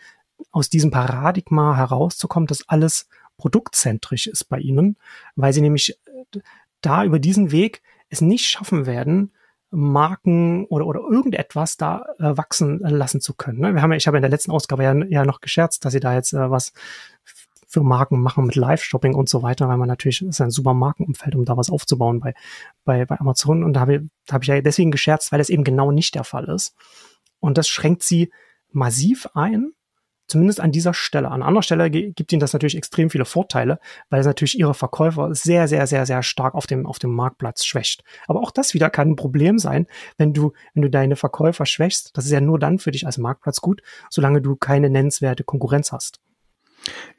aus diesem Paradigma herauszukommen, dass alles produktzentrisch ist bei ihnen, weil sie nämlich äh, da über diesen Weg es nicht schaffen werden, Marken oder, oder irgendetwas da äh, wachsen lassen zu können. Ne? Wir haben ja, ich habe in der letzten Ausgabe ja, ja noch gescherzt, dass sie da jetzt äh, was für Marken machen mit Live-Shopping und so weiter, weil man natürlich ist ein super Markenumfeld, um da was aufzubauen bei, bei, bei Amazon. Und da habe ich, hab ich ja deswegen gescherzt, weil das eben genau nicht der Fall ist. Und das schränkt sie massiv ein Zumindest an dieser Stelle. An anderer Stelle gibt ihnen das natürlich extrem viele Vorteile, weil es natürlich ihre Verkäufer sehr, sehr, sehr, sehr stark auf dem, auf dem Marktplatz schwächt. Aber auch das wieder kann ein Problem sein, wenn du, wenn du deine Verkäufer schwächst. Das ist ja nur dann für dich als Marktplatz gut, solange du keine nennenswerte Konkurrenz hast.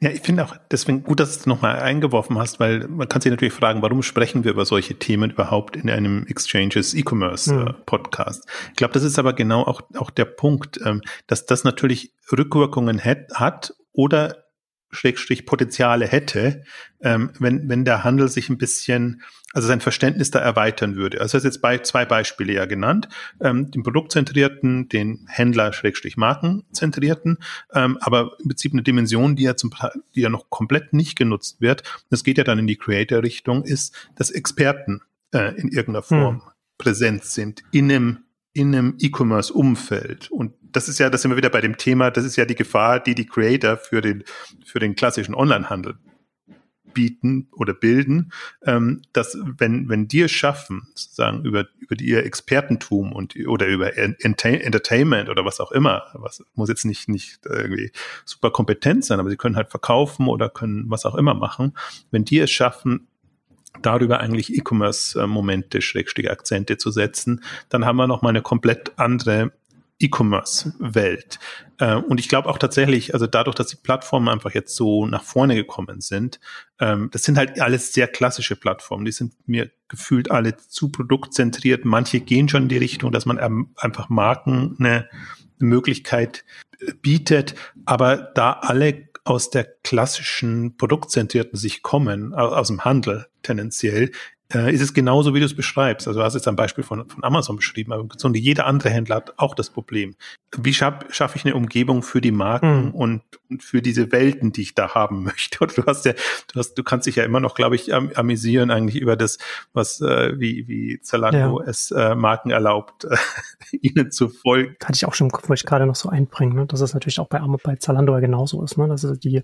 Ja, ich finde auch deswegen gut, dass du es nochmal eingeworfen hast, weil man kann sich natürlich fragen, warum sprechen wir über solche Themen überhaupt in einem Exchanges E-Commerce hm. Podcast? Ich glaube, das ist aber genau auch, auch der Punkt, ähm, dass das natürlich Rückwirkungen hat oder Schrägstrich Potenziale hätte, ähm, wenn, wenn der Handel sich ein bisschen, also sein Verständnis da erweitern würde. Also das ist jetzt bei zwei Beispiele ja genannt, ähm, den produktzentrierten, den Händler Schrägstrich Markenzentrierten, ähm, aber im Prinzip eine Dimension, die ja zum, die ja noch komplett nicht genutzt wird, das geht ja dann in die Creator-Richtung, ist, dass Experten äh, in irgendeiner Form hm. präsent sind in einem in einem E-Commerce-Umfeld. Und das ist ja, das sind wir wieder bei dem Thema, das ist ja die Gefahr, die die Creator für den, für den klassischen Online-Handel bieten oder bilden, ähm, dass wenn, wenn die es schaffen, sozusagen über, über die, ihr Expertentum und oder über Entertainment oder was auch immer, was muss jetzt nicht, nicht irgendwie super kompetent sein, aber sie können halt verkaufen oder können was auch immer machen, wenn die es schaffen, darüber eigentlich E-Commerce-Momente, Schrägstrich Akzente zu setzen, dann haben wir nochmal eine komplett andere E-Commerce-Welt. Äh, und ich glaube auch tatsächlich, also dadurch, dass die Plattformen einfach jetzt so nach vorne gekommen sind, ähm, das sind halt alles sehr klassische Plattformen. Die sind mir gefühlt alle zu produktzentriert. Manche gehen schon in die Richtung, dass man einfach Marken eine Möglichkeit bietet. Aber da alle aus der klassischen produktzentrierten Sicht kommen, aus dem Handel tendenziell, äh, ist es genauso, wie du es beschreibst. Also du hast jetzt ein Beispiel von, von Amazon beschrieben, aber so jeder andere Händler hat auch das Problem. Wie schaffe schaff ich eine Umgebung für die Marken mhm. und, und, für diese Welten, die ich da haben möchte? Und du hast ja, du hast, du kannst dich ja immer noch, glaube ich, am, amüsieren eigentlich über das, was äh, wie, wie Zalando ja. es äh, Marken erlaubt, ihnen zu folgen. Hatte ich auch schon, wollte ich gerade noch so einbringen, ne? dass es natürlich auch bei, bei Zalando ja genauso ist, ne? dass die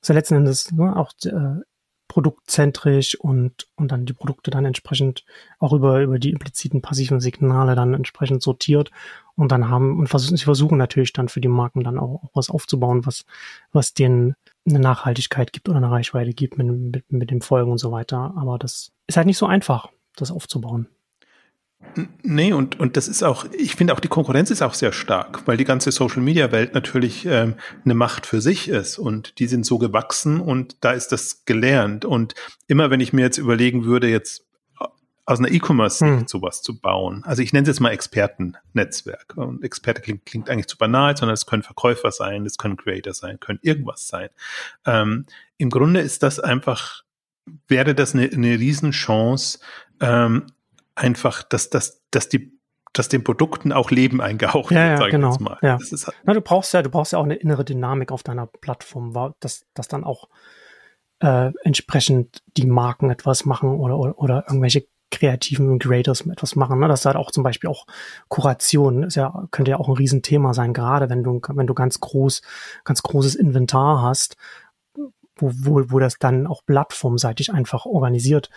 so letzten Endes ne, auch äh, produktzentrisch und, und dann die Produkte dann entsprechend auch über, über die impliziten passiven Signale dann entsprechend sortiert und dann haben und versuchen, sie versuchen natürlich dann für die Marken dann auch, auch was aufzubauen, was, was denen eine Nachhaltigkeit gibt oder eine Reichweite gibt mit, mit, mit dem Folgen und so weiter. Aber das ist halt nicht so einfach, das aufzubauen. Nee, und, und das ist auch, ich finde auch die Konkurrenz ist auch sehr stark, weil die ganze Social Media Welt natürlich ähm, eine Macht für sich ist und die sind so gewachsen und da ist das gelernt. Und immer wenn ich mir jetzt überlegen würde, jetzt aus einer E-Commerce-Sicht hm. sowas zu bauen. Also ich nenne es jetzt mal Expertennetzwerk. Und Experte klingt, klingt eigentlich zu banal, sondern es können Verkäufer sein, es können Creator sein, können irgendwas sein. Ähm, Im Grunde ist das einfach, wäre das eine, eine Riesenchance, ähm, einfach, dass, dass, dass die dass den Produkten auch Leben eingehaucht ja, wird, ja, genau. jetzt mal. Ja. Halt Na, du brauchst ja, du brauchst ja auch eine innere Dynamik auf deiner Plattform, dass, dass dann auch äh, entsprechend die Marken etwas machen oder, oder, oder irgendwelche kreativen Creators etwas machen. Ne? Das ist halt auch zum Beispiel auch Kuration ist ja, könnte ja auch ein Riesenthema sein, gerade wenn du, wenn du ganz groß, ganz großes Inventar hast, wo, wo, wo das dann auch plattformseitig einfach organisiert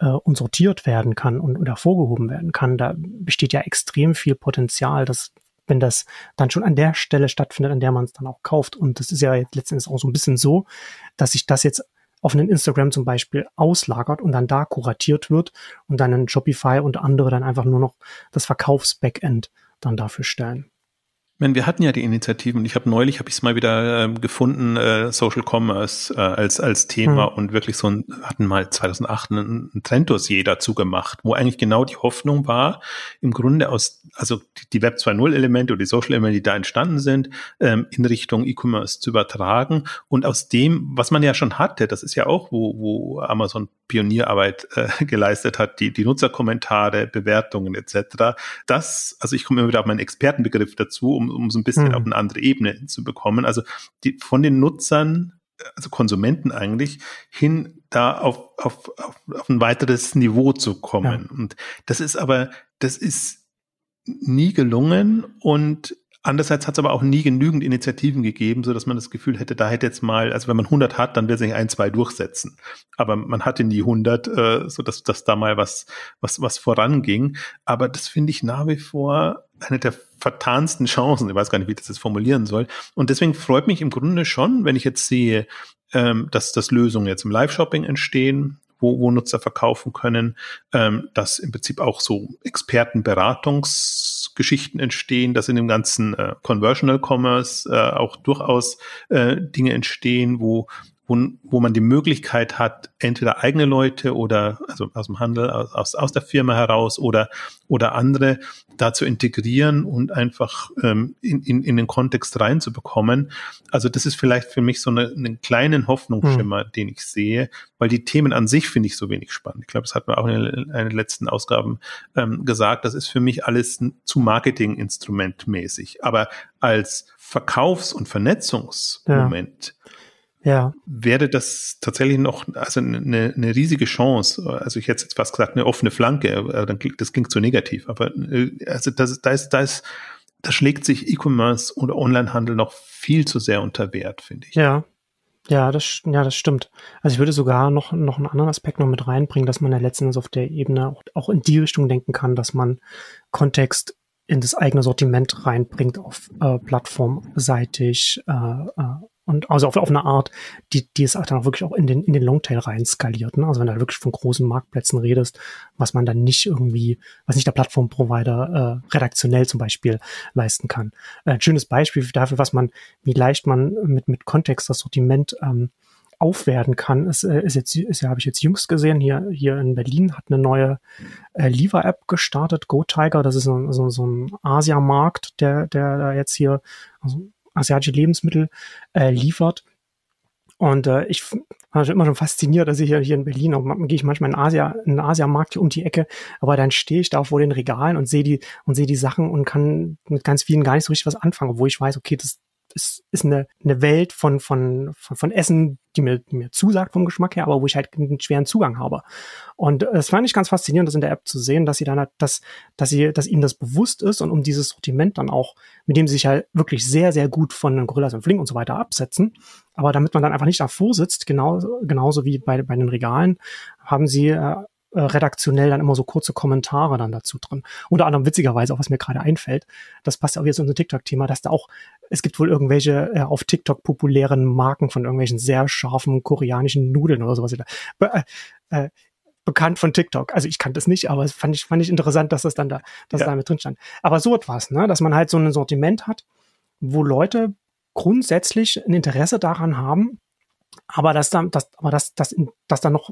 äh, und sortiert werden kann und, und hervorgehoben werden kann. Da besteht ja extrem viel Potenzial, dass wenn das dann schon an der Stelle stattfindet, an der man es dann auch kauft. Und das ist ja jetzt letztendlich auch so ein bisschen so, dass sich das jetzt auf einen Instagram zum Beispiel auslagert und dann da kuratiert wird und dann ein Shopify und andere dann einfach nur noch das Verkaufsbackend dann dafür stellen meine, wir hatten ja die Initiativen. Ich habe neulich, habe ich es mal wieder äh, gefunden, äh, Social Commerce äh, als als Thema mhm. und wirklich so ein, hatten mal 2008 ein, ein Trenddossier dazu gemacht, wo eigentlich genau die Hoffnung war, im Grunde aus, also die Web 2.0 Elemente oder die Social Elemente, die da entstanden sind, ähm, in Richtung E-Commerce zu übertragen und aus dem, was man ja schon hatte, das ist ja auch, wo, wo Amazon Pionierarbeit äh, geleistet hat, die, die Nutzerkommentare, Bewertungen etc. Das, also ich komme immer wieder auf meinen Expertenbegriff dazu, um, um so ein bisschen mhm. auf eine andere Ebene zu bekommen. Also die, von den Nutzern, also Konsumenten eigentlich, hin da auf, auf, auf, auf ein weiteres Niveau zu kommen. Ja. Und das ist aber, das ist nie gelungen und Andererseits hat es aber auch nie genügend Initiativen gegeben, so dass man das Gefühl hätte, da hätte jetzt mal, also wenn man 100 hat, dann wird sich ein, zwei durchsetzen. Aber man hatte nie 100, äh, so dass, dass da mal was, was, was voranging. Aber das finde ich nach wie vor eine der vertansten Chancen. Ich weiß gar nicht, wie ich das jetzt formulieren soll. Und deswegen freut mich im Grunde schon, wenn ich jetzt sehe, ähm, dass, dass Lösungen jetzt im Live-Shopping entstehen, wo, wo Nutzer verkaufen können, ähm, dass im Prinzip auch so Expertenberatungsgeschichten entstehen, dass in dem ganzen äh, Conversional Commerce äh, auch durchaus äh, Dinge entstehen, wo, wo, wo man die Möglichkeit hat, entweder eigene Leute oder also aus dem Handel, aus, aus der Firma heraus oder, oder andere da zu integrieren und einfach ähm, in, in, in den Kontext reinzubekommen. Also das ist vielleicht für mich so eine, einen kleinen Hoffnungsschimmer, mhm. den ich sehe, weil die Themen an sich finde ich so wenig spannend. Ich glaube, das hat man auch in, in den letzten Ausgaben ähm, gesagt. Das ist für mich alles zu Marketinginstrument mäßig. Aber als Verkaufs- und Vernetzungsmoment ja ja. wäre das tatsächlich noch also eine, eine riesige Chance. Also ich hätte jetzt fast gesagt, eine offene Flanke, das klingt zu negativ, aber äh, also das, da ist, da ist, da schlägt sich E-Commerce oder Onlinehandel noch viel zu sehr unter Wert, finde ich. Ja. Ja, das, ja, das stimmt. Also ich würde sogar noch, noch einen anderen Aspekt noch mit reinbringen, dass man ja letztendlich auf der Ebene auch, auch in die Richtung denken kann, dass man Kontext in das eigene Sortiment reinbringt, auf äh, plattformseitig äh, äh, und also auf, auf eine Art, die, die es dann auch wirklich auch in den, in den Longtail rein skaliert. Ne? Also wenn du halt wirklich von großen Marktplätzen redest, was man dann nicht irgendwie, was nicht der Plattformprovider äh, redaktionell zum Beispiel leisten kann. Äh, ein schönes Beispiel dafür, was man, wie leicht man mit, mit Kontext das Sortiment ähm, aufwerten kann, ist, äh, ist jetzt, ist ja, habe ich jetzt jüngst gesehen, hier, hier in Berlin hat eine neue äh, Liefer-App gestartet, GoTiger, das ist so, so, so ein Asia-Markt, der, der da jetzt hier, also asiatische Lebensmittel äh, liefert. Und äh, ich war schon immer schon fasziniert, dass ich hier, hier in Berlin, auch gehe ich manchmal in Asia, in Asiamarkt hier um die Ecke, aber dann stehe ich da vor den Regalen und sehe die und sehe die Sachen und kann mit ganz vielen gar nicht so richtig was anfangen, wo ich weiß, okay, das, es ist eine, eine Welt von, von, von, von Essen, die mir, mir zusagt vom Geschmack her, aber wo ich halt einen schweren Zugang habe. Und es fand ich ganz faszinierend, das in der App zu sehen, dass sie dann halt, dass, dass sie, dass ihnen das bewusst ist und um dieses Sortiment dann auch, mit dem sie sich halt wirklich sehr, sehr gut von Gorillas und Flink und so weiter absetzen. Aber damit man dann einfach nicht davor sitzt, genau, genauso wie bei, bei den Regalen, haben sie äh, äh, redaktionell dann immer so kurze Kommentare dann dazu drin. Unter anderem witzigerweise, auch was mir gerade einfällt, das passt ja auch jetzt zu unserem TikTok-Thema, dass da auch, es gibt wohl irgendwelche äh, auf TikTok populären Marken von irgendwelchen sehr scharfen koreanischen Nudeln oder sowas. Be äh, äh, bekannt von TikTok. Also ich kannte es nicht, aber es fand ich, fand ich interessant, dass das dann da, dass ja. da mit drin stand. Aber so etwas, ne, dass man halt so ein Sortiment hat, wo Leute grundsätzlich ein Interesse daran haben, aber dass dann, dass, aber dass, dass, dass da noch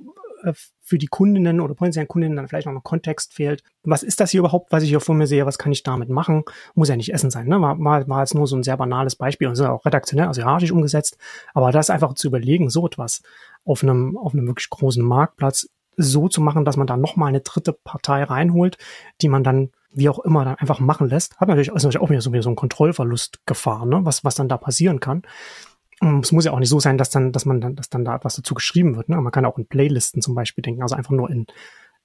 für die Kundinnen oder potenziellen Kundinnen dann vielleicht noch ein Kontext fehlt. Was ist das hier überhaupt, was ich hier vor mir sehe? Was kann ich damit machen? Muss ja nicht Essen sein. Ne? War, war, war jetzt nur so ein sehr banales Beispiel und ist auch redaktionell, also hierarchisch umgesetzt. Aber das einfach zu überlegen, so etwas auf einem, auf einem wirklich großen Marktplatz so zu machen, dass man da nochmal eine dritte Partei reinholt, die man dann wie auch immer dann einfach machen lässt, hat natürlich, ist natürlich auch wieder so, wieder so ein Kontrollverlust Gefahr, ne? was, was dann da passieren kann. Und es muss ja auch nicht so sein, dass dann, dass man dann, dass dann da etwas dazu geschrieben wird. Ne? Man kann auch in Playlisten zum Beispiel denken, also einfach nur in,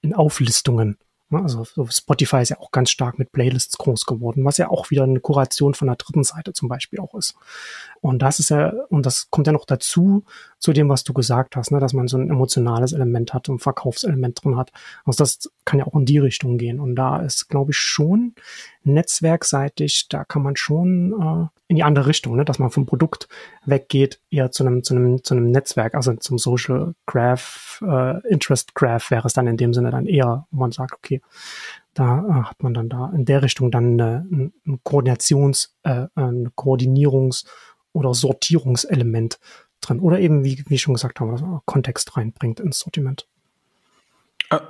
in Auflistungen. Ne? Also so Spotify ist ja auch ganz stark mit Playlists groß geworden, was ja auch wieder eine Kuration von der dritten Seite zum Beispiel auch ist. Und das ist ja, und das kommt ja noch dazu, zu dem, was du gesagt hast, ne, dass man so ein emotionales Element hat, ein Verkaufselement drin hat. Also das kann ja auch in die Richtung gehen. Und da ist, glaube ich, schon netzwerkseitig, da kann man schon äh, in die andere Richtung, ne, dass man vom Produkt weggeht, eher zu einem, zu einem, zu einem Netzwerk, also zum Social Graph, äh, Interest Graph wäre es dann in dem Sinne dann eher, wo man sagt, okay, da äh, hat man dann da in der Richtung dann eine, ein Koordinations-, äh, ein Koordinierungs- oder Sortierungselement drin. Oder eben, wie, wie schon gesagt haben, also Kontext reinbringt ins Sortiment. Ah,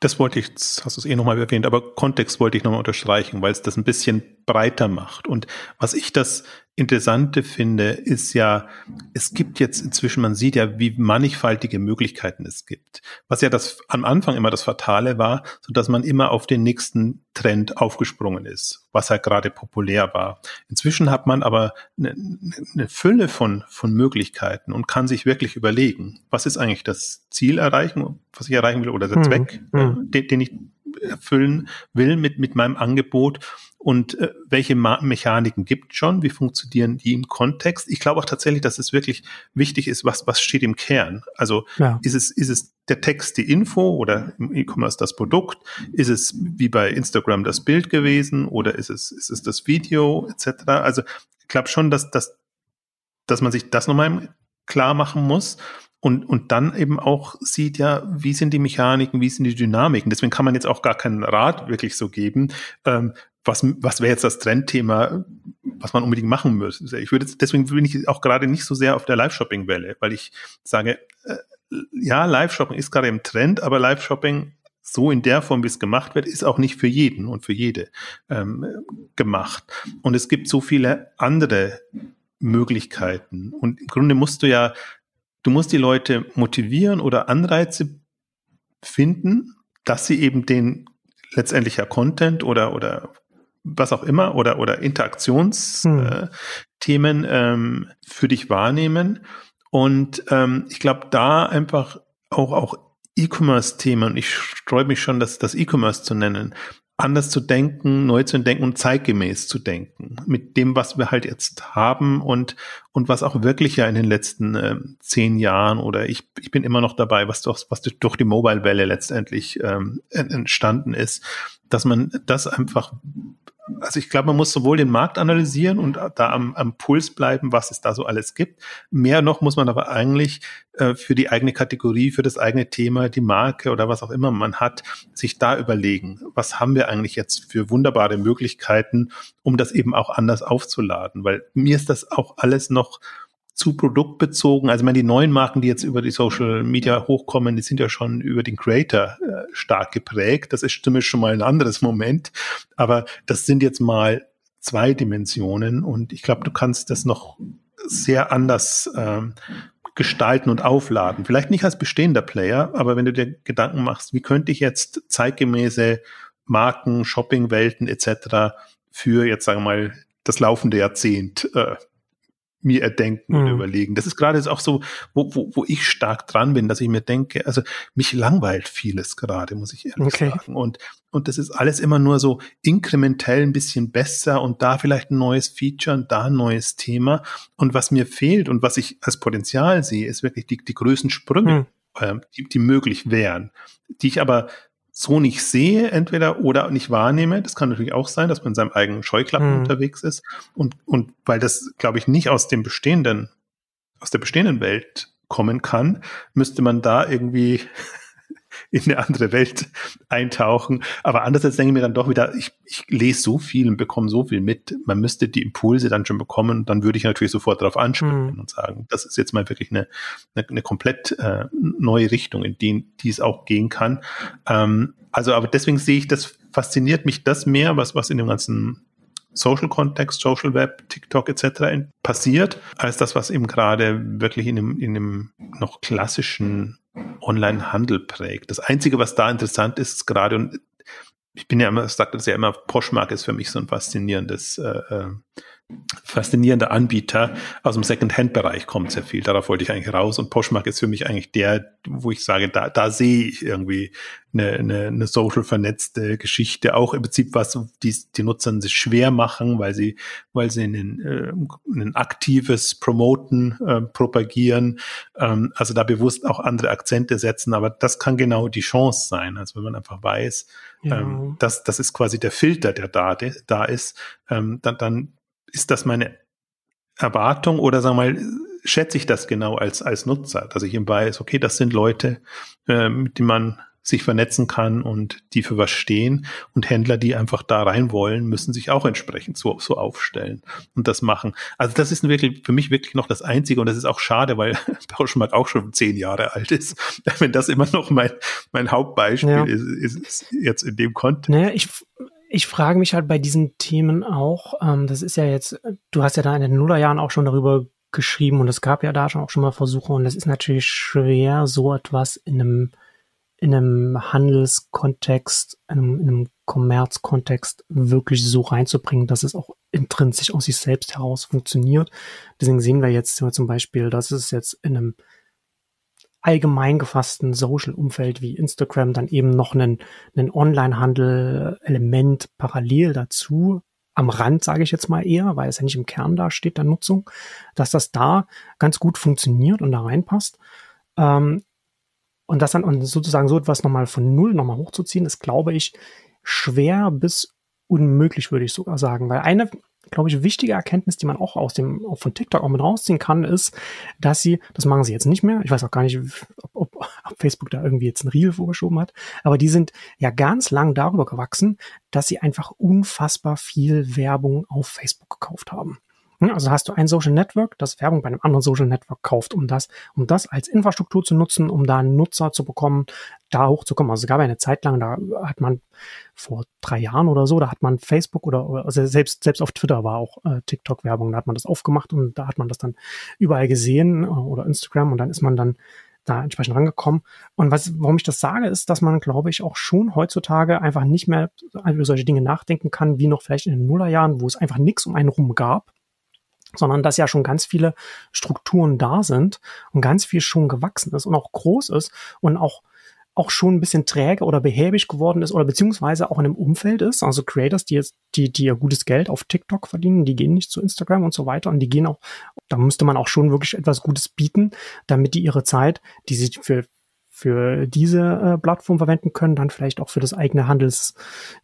das wollte ich, hast du es eh nochmal erwähnt, aber Kontext wollte ich nochmal unterstreichen, weil es das ein bisschen breiter macht. Und was ich das Interessante finde, ist ja, es gibt jetzt inzwischen, man sieht ja, wie mannigfaltige Möglichkeiten es gibt. Was ja das am Anfang immer das Fatale war, so dass man immer auf den nächsten Trend aufgesprungen ist, was halt gerade populär war. Inzwischen hat man aber eine, eine Fülle von, von Möglichkeiten und kann sich wirklich überlegen, was ist eigentlich das Ziel erreichen, was ich erreichen will oder der mhm. Zweck, mhm. den, den ich erfüllen will mit, mit meinem Angebot und äh, welche Ma Mechaniken gibt schon, wie funktionieren die im Kontext. Ich glaube auch tatsächlich, dass es wirklich wichtig ist, was, was steht im Kern. Also ja. ist, es, ist es der Text die Info oder im E-Commerce das Produkt? Ist es wie bei Instagram das Bild gewesen oder ist es, ist es das Video etc.? Also ich glaube schon, dass, dass, dass man sich das nochmal klar machen muss und, und dann eben auch sieht ja, wie sind die Mechaniken, wie sind die Dynamiken. Deswegen kann man jetzt auch gar keinen Rat wirklich so geben. Ähm, was, was wäre jetzt das Trendthema, was man unbedingt machen müsste. Ich würde deswegen bin ich auch gerade nicht so sehr auf der Live-Shopping-Welle, weil ich sage, äh, ja, Live-Shopping ist gerade im Trend, aber Live-Shopping so in der Form, wie es gemacht wird, ist auch nicht für jeden und für jede ähm, gemacht. Und es gibt so viele andere Möglichkeiten. Und im Grunde musst du ja Du musst die Leute motivieren oder Anreize finden, dass sie eben den letztendlicher Content oder, oder was auch immer oder, oder Interaktionsthemen hm. äh, ähm, für dich wahrnehmen. Und ähm, ich glaube, da einfach auch, auch E-Commerce-Themen, und ich streue mich schon, das, das E-Commerce zu nennen, anders zu denken, neu zu denken und zeitgemäß zu denken. Mit dem, was wir halt jetzt haben und, und was auch wirklich ja in den letzten äh, zehn Jahren oder ich, ich bin immer noch dabei, was, durch, was durch die Mobile-Welle letztendlich ähm, entstanden ist, dass man das einfach also ich glaube, man muss sowohl den Markt analysieren und da am, am Puls bleiben, was es da so alles gibt. Mehr noch muss man aber eigentlich äh, für die eigene Kategorie, für das eigene Thema, die Marke oder was auch immer man hat, sich da überlegen, was haben wir eigentlich jetzt für wunderbare Möglichkeiten, um das eben auch anders aufzuladen. Weil mir ist das auch alles noch zu produktbezogen. Also ich meine, die neuen Marken, die jetzt über die Social Media hochkommen, die sind ja schon über den Creator äh, stark geprägt. Das ist zumindest schon mal ein anderes Moment. Aber das sind jetzt mal zwei Dimensionen und ich glaube, du kannst das noch sehr anders ähm, gestalten und aufladen. Vielleicht nicht als bestehender Player, aber wenn du dir Gedanken machst, wie könnte ich jetzt zeitgemäße Marken, Shoppingwelten etc. für jetzt sagen wir mal das laufende Jahrzehnt äh, mir erdenken mhm. und überlegen. Das ist gerade auch so, wo, wo, wo ich stark dran bin, dass ich mir denke, also mich langweilt vieles gerade, muss ich ehrlich okay. sagen. Und, und das ist alles immer nur so inkrementell ein bisschen besser und da vielleicht ein neues Feature und da ein neues Thema. Und was mir fehlt und was ich als Potenzial sehe, ist wirklich die, die größten Sprünge, mhm. äh, die, die möglich wären, die ich aber so nicht sehe, entweder oder nicht wahrnehme. Das kann natürlich auch sein, dass man in seinem eigenen Scheuklappen mhm. unterwegs ist. Und, und weil das, glaube ich, nicht aus dem bestehenden, aus der bestehenden Welt kommen kann, müsste man da irgendwie in eine andere Welt eintauchen. Aber andererseits denke ich mir dann doch wieder, ich, ich lese so viel und bekomme so viel mit. Man müsste die Impulse dann schon bekommen. Dann würde ich natürlich sofort darauf anspringen mhm. und sagen, das ist jetzt mal wirklich eine, eine, eine komplett äh, neue Richtung, in die, die es auch gehen kann. Ähm, also, aber deswegen sehe ich, das fasziniert mich das mehr, was, was in dem ganzen Social-Kontext, Social Web, TikTok etc. passiert, als das, was eben gerade wirklich in einem, in einem noch klassischen Online-Handel prägt. Das Einzige, was da interessant ist, ist gerade, und ich bin ja immer, sagt das ja immer, Poshmark ist für mich so ein faszinierendes äh, äh faszinierender Anbieter. Aus dem Second-Hand-Bereich kommt sehr viel. Darauf wollte ich eigentlich raus. Und Poshmark ist für mich eigentlich der, wo ich sage, da, da sehe ich irgendwie eine, eine, eine social vernetzte Geschichte. Auch im Prinzip was die, die Nutzern sich schwer machen, weil sie, weil sie ein, äh, ein aktives Promoten äh, propagieren. Ähm, also da bewusst auch andere Akzente setzen. Aber das kann genau die Chance sein. Also wenn man einfach weiß, ja. ähm, das, das ist quasi der Filter, der da, der da ist, ähm, dann, dann ist das meine Erwartung oder sagen wir mal, schätze ich das genau als, als Nutzer, dass ich eben weiß, okay, das sind Leute, äh, mit denen man sich vernetzen kann und die für was stehen. Und Händler, die einfach da rein wollen, müssen sich auch entsprechend so, so aufstellen und das machen. Also das ist wirklich für mich wirklich noch das Einzige und das ist auch schade, weil Pauschmark auch schon zehn Jahre alt ist. Wenn das immer noch mein, mein Hauptbeispiel ja. ist, ist, ist jetzt in dem Kontext. Naja, ich, ich frage mich halt bei diesen Themen auch, ähm, das ist ja jetzt, du hast ja da in den Nullerjahren auch schon darüber geschrieben und es gab ja da schon auch schon mal Versuche und es ist natürlich schwer, so etwas in einem, in einem Handelskontext, in einem, in einem Kommerzkontext wirklich so reinzubringen, dass es auch intrinsisch aus sich selbst heraus funktioniert. Deswegen sehen wir jetzt zum Beispiel, dass es jetzt in einem allgemein gefassten Social-Umfeld wie Instagram dann eben noch einen, einen Online-Handel-Element parallel dazu am Rand, sage ich jetzt mal eher, weil es ja nicht im Kern da steht der Nutzung, dass das da ganz gut funktioniert und da reinpasst. Ähm, und das dann und sozusagen so etwas nochmal von null nochmal hochzuziehen, ist, glaube ich, schwer bis unmöglich, würde ich sogar sagen. Weil eine glaube ich, wichtige Erkenntnis, die man auch aus dem, auch von TikTok auch mit rausziehen kann, ist, dass sie, das machen sie jetzt nicht mehr, ich weiß auch gar nicht, ob, ob, ob Facebook da irgendwie jetzt ein Riegel vorgeschoben hat, aber die sind ja ganz lang darüber gewachsen, dass sie einfach unfassbar viel Werbung auf Facebook gekauft haben. Hm, also hast du ein Social Network, das Werbung bei einem anderen Social Network kauft, um das, um das als Infrastruktur zu nutzen, um da einen Nutzer zu bekommen, da hochzukommen. Also es gab eine Zeit lang, da hat man vor drei Jahren oder so, da hat man Facebook oder, oder also selbst, selbst auf Twitter war auch äh, TikTok-Werbung, da hat man das aufgemacht und da hat man das dann überall gesehen äh, oder Instagram und dann ist man dann da entsprechend rangekommen. Und was, warum ich das sage, ist, dass man, glaube ich, auch schon heutzutage einfach nicht mehr über solche Dinge nachdenken kann, wie noch vielleicht in den Nullerjahren, wo es einfach nichts um einen rum gab sondern dass ja schon ganz viele Strukturen da sind und ganz viel schon gewachsen ist und auch groß ist und auch auch schon ein bisschen träge oder behäbig geworden ist oder beziehungsweise auch in einem Umfeld ist. Also Creators, die jetzt, die, die ja gutes Geld auf TikTok verdienen, die gehen nicht zu Instagram und so weiter und die gehen auch, da müsste man auch schon wirklich etwas Gutes bieten, damit die ihre Zeit, die sie für, für diese äh, Plattform verwenden können, dann vielleicht auch für das eigene Handels,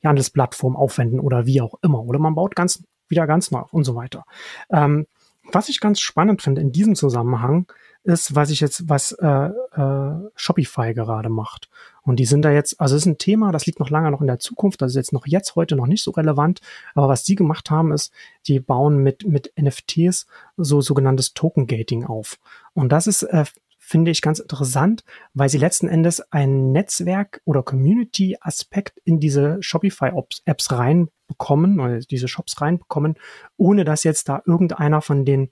Handelsplattform aufwenden oder wie auch immer. Oder man baut ganz wieder ganz neu auf und so weiter. Ähm, was ich ganz spannend finde in diesem Zusammenhang, ist, was ich jetzt, was äh, äh, Shopify gerade macht. Und die sind da jetzt, also ist ein Thema, das liegt noch lange noch in der Zukunft, das ist jetzt noch jetzt heute noch nicht so relevant. Aber was die gemacht haben, ist, die bauen mit mit NFTs so sogenanntes Token Gating auf. Und das ist äh, finde ich ganz interessant, weil sie letzten Endes ein Netzwerk oder Community-Aspekt in diese Shopify-Apps reinbekommen oder diese Shops reinbekommen, ohne dass jetzt da irgendeiner von den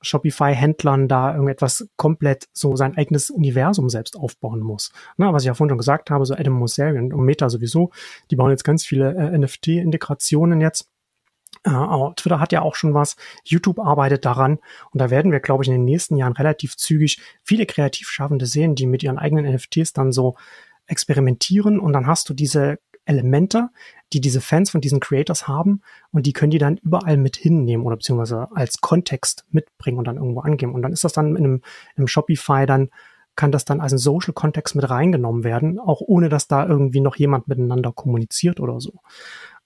Shopify-Händlern da irgendetwas komplett so sein eigenes Universum selbst aufbauen muss. Na, was ich ja vorhin schon gesagt habe, so Adam Mosseri und Meta sowieso, die bauen jetzt ganz viele äh, NFT-Integrationen jetzt Uh, Twitter hat ja auch schon was, YouTube arbeitet daran. Und da werden wir, glaube ich, in den nächsten Jahren relativ zügig viele Kreativschaffende sehen, die mit ihren eigenen NFTs dann so experimentieren. Und dann hast du diese Elemente, die diese Fans von diesen Creators haben. Und die können die dann überall mit hinnehmen oder beziehungsweise als Kontext mitbringen und dann irgendwo angeben. Und dann ist das dann in einem, in einem Shopify dann kann das dann als ein Social-Kontext mit reingenommen werden, auch ohne dass da irgendwie noch jemand miteinander kommuniziert oder so.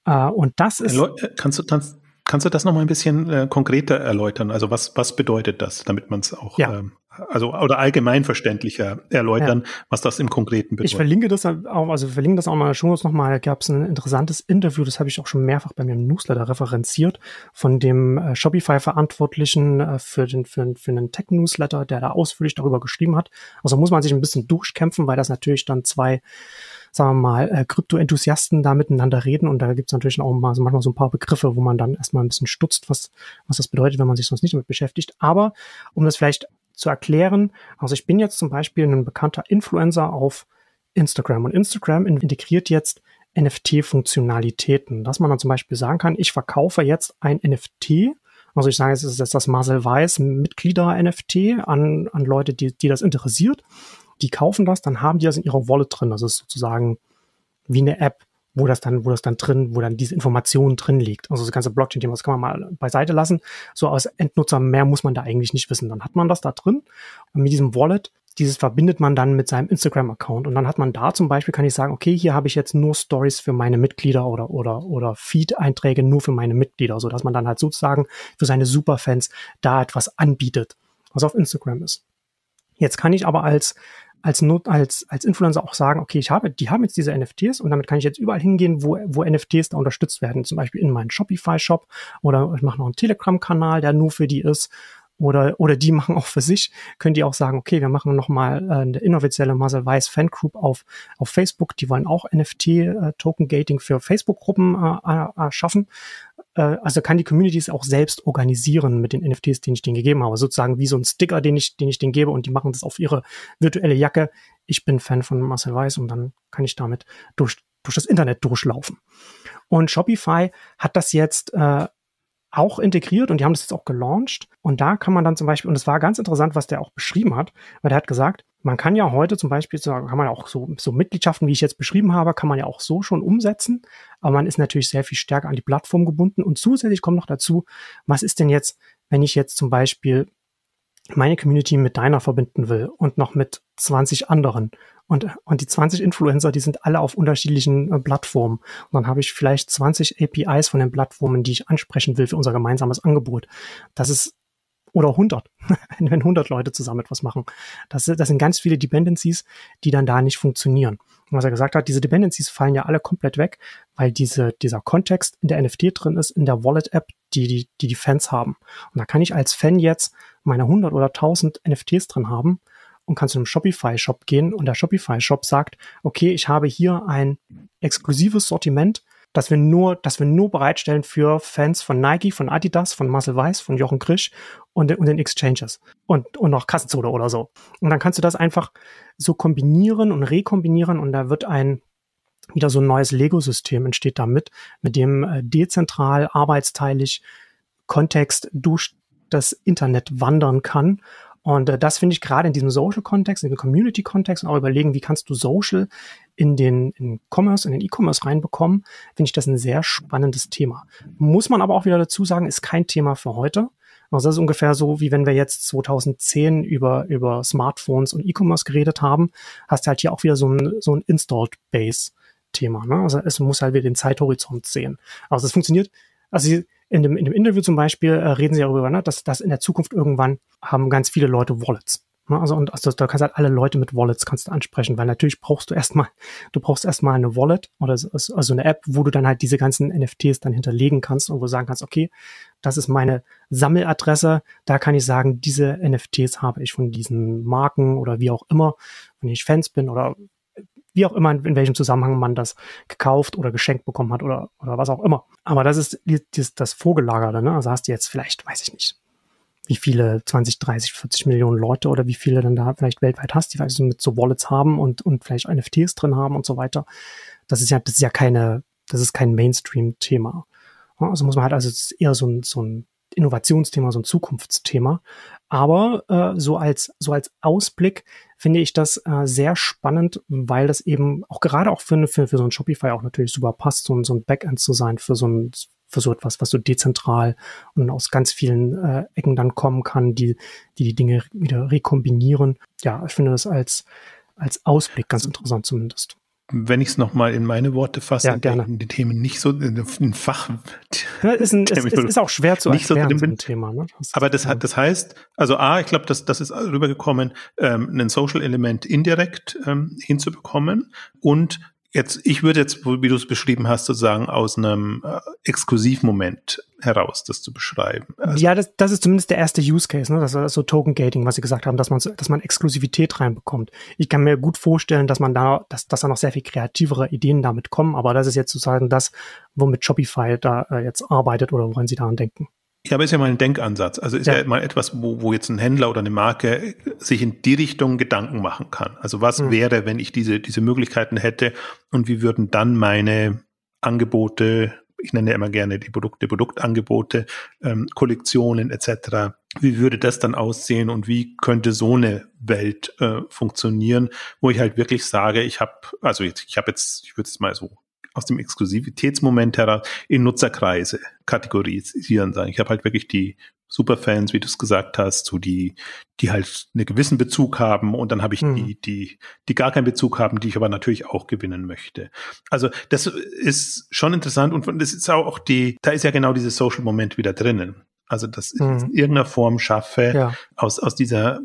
Äh, und das ist. Äh, kannst du, kannst, kannst du das noch mal ein bisschen äh, konkreter erläutern? Also was, was bedeutet das, damit man es auch ja. ähm, also oder allgemeinverständlicher erläutern, ja. was das im Konkreten bedeutet. Ich verlinke das auch, also verlinke das auch mal schon nochmal. Da gab es ein interessantes Interview, das habe ich auch schon mehrfach bei mir im Newsletter referenziert, von dem äh, Shopify-Verantwortlichen äh, für den für, für einen Tech-Newsletter, der da ausführlich darüber geschrieben hat. Also muss man sich ein bisschen durchkämpfen, weil das natürlich dann zwei sagen wir mal, äh, Krypto-Enthusiasten da miteinander reden und da gibt es natürlich auch mal so manchmal so ein paar Begriffe, wo man dann erstmal ein bisschen stutzt, was, was das bedeutet, wenn man sich sonst nicht damit beschäftigt. Aber um das vielleicht zu erklären. Also ich bin jetzt zum Beispiel ein bekannter Influencer auf Instagram und Instagram integriert jetzt NFT-Funktionalitäten, dass man dann zum Beispiel sagen kann, ich verkaufe jetzt ein NFT. Also ich sage, es ist jetzt das Marcel Weiß Mitglieder-NFT an, an Leute, die, die das interessiert. Die kaufen das, dann haben die das in ihrer Wallet drin. Das ist sozusagen wie eine App wo das dann, wo das dann drin, wo dann diese Information drin liegt. Also das ganze Blockchain-Thema, das kann man mal beiseite lassen. So als Endnutzer mehr muss man da eigentlich nicht wissen. Dann hat man das da drin. Und mit diesem Wallet, dieses verbindet man dann mit seinem Instagram-Account. Und dann hat man da zum Beispiel, kann ich sagen, okay, hier habe ich jetzt nur Stories für meine Mitglieder oder, oder, oder Feed-Einträge nur für meine Mitglieder, so dass man dann halt sozusagen für seine Superfans da etwas anbietet, was auf Instagram ist. Jetzt kann ich aber als als, als, als Influencer auch sagen, okay, ich habe, die haben jetzt diese NFTs und damit kann ich jetzt überall hingehen, wo, wo NFTs da unterstützt werden. Zum Beispiel in meinen Shopify-Shop oder ich mache noch einen Telegram-Kanal, der nur für die ist. Oder, oder die machen auch für sich, können die auch sagen, okay, wir machen nochmal äh, eine inoffizielle Marcel Weiß Fangroup auf, auf Facebook. Die wollen auch NFT-Token-Gating äh, für Facebook-Gruppen äh, äh, schaffen also kann die Community es auch selbst organisieren mit den NFTs, die ich denen gegeben habe. Sozusagen wie so ein Sticker, den ich, den ich denen gebe und die machen das auf ihre virtuelle Jacke. Ich bin Fan von Marcel Weiß und dann kann ich damit durch, durch das Internet durchlaufen. Und Shopify hat das jetzt äh, auch integriert und die haben das jetzt auch gelauncht. Und da kann man dann zum Beispiel, und es war ganz interessant, was der auch beschrieben hat, weil der hat gesagt, man kann ja heute zum Beispiel, kann man auch so, so Mitgliedschaften, wie ich jetzt beschrieben habe, kann man ja auch so schon umsetzen. Aber man ist natürlich sehr viel stärker an die Plattform gebunden. Und zusätzlich kommt noch dazu, was ist denn jetzt, wenn ich jetzt zum Beispiel meine Community mit deiner verbinden will und noch mit 20 anderen. Und, und die 20 Influencer, die sind alle auf unterschiedlichen äh, Plattformen. Und dann habe ich vielleicht 20 APIs von den Plattformen, die ich ansprechen will für unser gemeinsames Angebot. Das ist oder 100, wenn 100 Leute zusammen etwas machen. Das, das sind ganz viele Dependencies, die dann da nicht funktionieren. Und was er gesagt hat, diese Dependencies fallen ja alle komplett weg, weil diese, dieser Kontext in der NFT drin ist, in der Wallet-App, die, die, die die Fans haben. Und da kann ich als Fan jetzt meine 100 oder 1000 NFTs drin haben und kann zu einem Shopify-Shop gehen und der Shopify-Shop sagt, okay, ich habe hier ein exklusives Sortiment, das wir nur, das wir nur bereitstellen für Fans von Nike, von Adidas, von Marcel Weiß, von Jochen Krisch und, und den Exchanges und, und noch Kassenzone oder so. Und dann kannst du das einfach so kombinieren und rekombinieren und da wird ein wieder so ein neues Lego-System entsteht damit, mit dem äh, dezentral, arbeitsteilig Kontext durch das Internet wandern kann. Und äh, das finde ich gerade in diesem Social-Kontext, in dem Community-Kontext und auch überlegen, wie kannst du Social in den in Commerce, in den E-Commerce reinbekommen, finde ich das ein sehr spannendes Thema. Muss man aber auch wieder dazu sagen, ist kein Thema für heute. Also das ist ungefähr so, wie wenn wir jetzt 2010 über, über Smartphones und E-Commerce geredet haben, hast du halt hier auch wieder so ein, so ein Installed Base Thema. Ne? Also es muss halt wieder den Zeithorizont sehen. Also es funktioniert, also in dem, in dem Interview zum Beispiel äh, reden sie darüber, ne, dass, dass in der Zukunft irgendwann haben ganz viele Leute Wallets. Ne? Also, und also, da kannst du halt alle Leute mit Wallets kannst du ansprechen, weil natürlich brauchst du erstmal, du brauchst erstmal eine Wallet oder so, also eine App, wo du dann halt diese ganzen NFTs dann hinterlegen kannst und wo du sagen kannst, okay, das ist meine Sammeladresse, da kann ich sagen, diese NFTs habe ich von diesen Marken oder wie auch immer, wenn ich Fans bin oder wie auch immer, in welchem Zusammenhang man das gekauft oder geschenkt bekommen hat oder, oder was auch immer. Aber das ist das, das Vorgelagerte, ne? Also hast du jetzt vielleicht, weiß ich nicht, wie viele 20, 30, 40 Millionen Leute oder wie viele dann da vielleicht weltweit hast, die vielleicht so mit so Wallets haben und, und vielleicht NFTs drin haben und so weiter. Das ist ja, das ist ja keine, das ist kein Mainstream-Thema. Also muss man halt, also es ist eher so ein, so ein Innovationsthema, so ein Zukunftsthema. Aber äh, so als so als Ausblick finde ich das äh, sehr spannend, weil das eben auch gerade auch für, für, für so ein Shopify auch natürlich super passt, so, so ein Backend zu sein für so ein für so etwas, was so dezentral und aus ganz vielen äh, Ecken dann kommen kann, die, die die Dinge wieder rekombinieren. Ja, ich finde das als als Ausblick ganz interessant zumindest. Wenn ich es nochmal in meine Worte fasse, ja, gerne. die Themen nicht so in Fach. Ja, ist ein, es, es, ist auch schwer zu nicht erklären, so so ein Thema. Ne? Das, aber das, hat, das heißt, also A, ich glaube, das, das ist rübergekommen, ähm, ein Social-Element indirekt ähm, hinzubekommen und Jetzt, ich würde jetzt, wie du es beschrieben hast, sozusagen aus einem äh, Exklusivmoment heraus, das zu beschreiben. Also ja, das, das ist zumindest der erste Use Case, ne? Das ist so Token Gating, was Sie gesagt haben, dass man, dass man Exklusivität reinbekommt. Ich kann mir gut vorstellen, dass man da, dass, dass da noch sehr viel kreativere Ideen damit kommen, aber das ist jetzt sozusagen das, womit Shopify da äh, jetzt arbeitet oder woran Sie daran denken. Ja, aber ist ja mal ein Denkansatz. Also ist ja, ja mal etwas, wo, wo jetzt ein Händler oder eine Marke sich in die Richtung Gedanken machen kann. Also was hm. wäre, wenn ich diese, diese Möglichkeiten hätte und wie würden dann meine Angebote, ich nenne ja immer gerne die Produkte, Produktangebote, ähm, Kollektionen etc. Wie würde das dann aussehen und wie könnte so eine Welt äh, funktionieren, wo ich halt wirklich sage, ich habe, also jetzt, ich habe jetzt, ich würde es mal so aus dem Exklusivitätsmoment heraus in Nutzerkreise kategorisieren sagen. Ich habe halt wirklich die Superfans, wie du es gesagt hast, so die, die halt einen gewissen Bezug haben und dann habe ich mhm. die, die, die gar keinen Bezug haben, die ich aber natürlich auch gewinnen möchte. Also das ist schon interessant und das ist auch die, da ist ja genau dieses Social Moment wieder drinnen. Also das mhm. in irgendeiner Form schaffe, ja. aus, aus dieser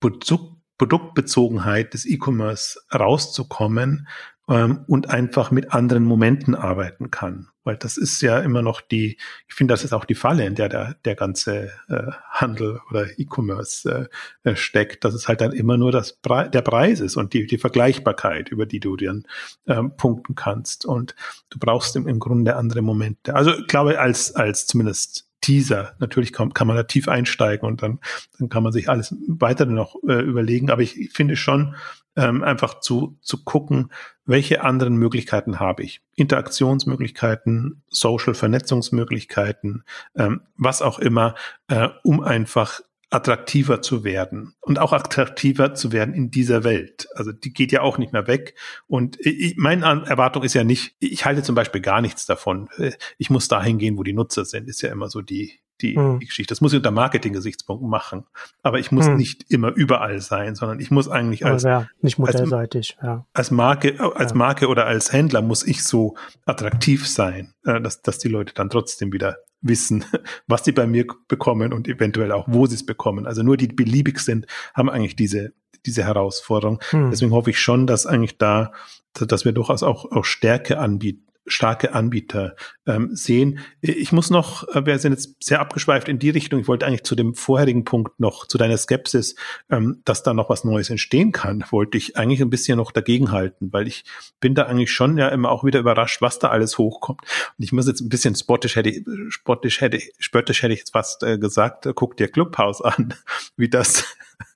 Produkt, Produktbezogenheit des E-Commerce rauszukommen ähm, und einfach mit anderen Momenten arbeiten kann. Weil das ist ja immer noch die, ich finde, das ist auch die Falle, in der der, der ganze äh, Handel oder E-Commerce äh, äh steckt, dass es halt dann immer nur das Pre der Preis ist und die, die Vergleichbarkeit, über die du dann ähm, punkten kannst. Und du brauchst im, im Grunde andere Momente. Also ich glaube, als, als zumindest Teaser. Natürlich kann, kann man da tief einsteigen und dann, dann kann man sich alles weiter noch äh, überlegen. Aber ich, finde schon, ähm, einfach zu, zu gucken, welche anderen Möglichkeiten habe ich. Interaktionsmöglichkeiten, Social Vernetzungsmöglichkeiten, ähm, was auch immer, äh, um einfach attraktiver zu werden und auch attraktiver zu werden in dieser Welt. Also die geht ja auch nicht mehr weg. Und ich, meine Erwartung ist ja nicht, ich halte zum Beispiel gar nichts davon. Äh, ich muss dahin gehen, wo die Nutzer sind, ist ja immer so die, die, hm. die Geschichte. Das muss ich unter Marketing-Gesichtspunkten machen. Aber ich muss hm. nicht immer überall sein, sondern ich muss eigentlich als, ja, nicht modellseitig, als, ja. als Marke, als ja. Marke oder als Händler muss ich so attraktiv sein, äh, dass, dass die Leute dann trotzdem wieder wissen, was sie bei mir bekommen und eventuell auch, wo sie es bekommen. Also nur die, die beliebig sind, haben eigentlich diese, diese Herausforderung. Hm. Deswegen hoffe ich schon, dass eigentlich da, dass wir durchaus auch, auch Stärke anbieten starke Anbieter ähm, sehen. Ich muss noch, äh, wir sind jetzt sehr abgeschweift in die Richtung. Ich wollte eigentlich zu dem vorherigen Punkt noch, zu deiner Skepsis, ähm, dass da noch was Neues entstehen kann, wollte ich eigentlich ein bisschen noch dagegenhalten, weil ich bin da eigentlich schon ja immer auch wieder überrascht, was da alles hochkommt. Und ich muss jetzt ein bisschen spottisch hätte, spottisch hätte, spöttisch hätte ich jetzt fast äh, gesagt, äh, guck dir Clubhouse an, wie das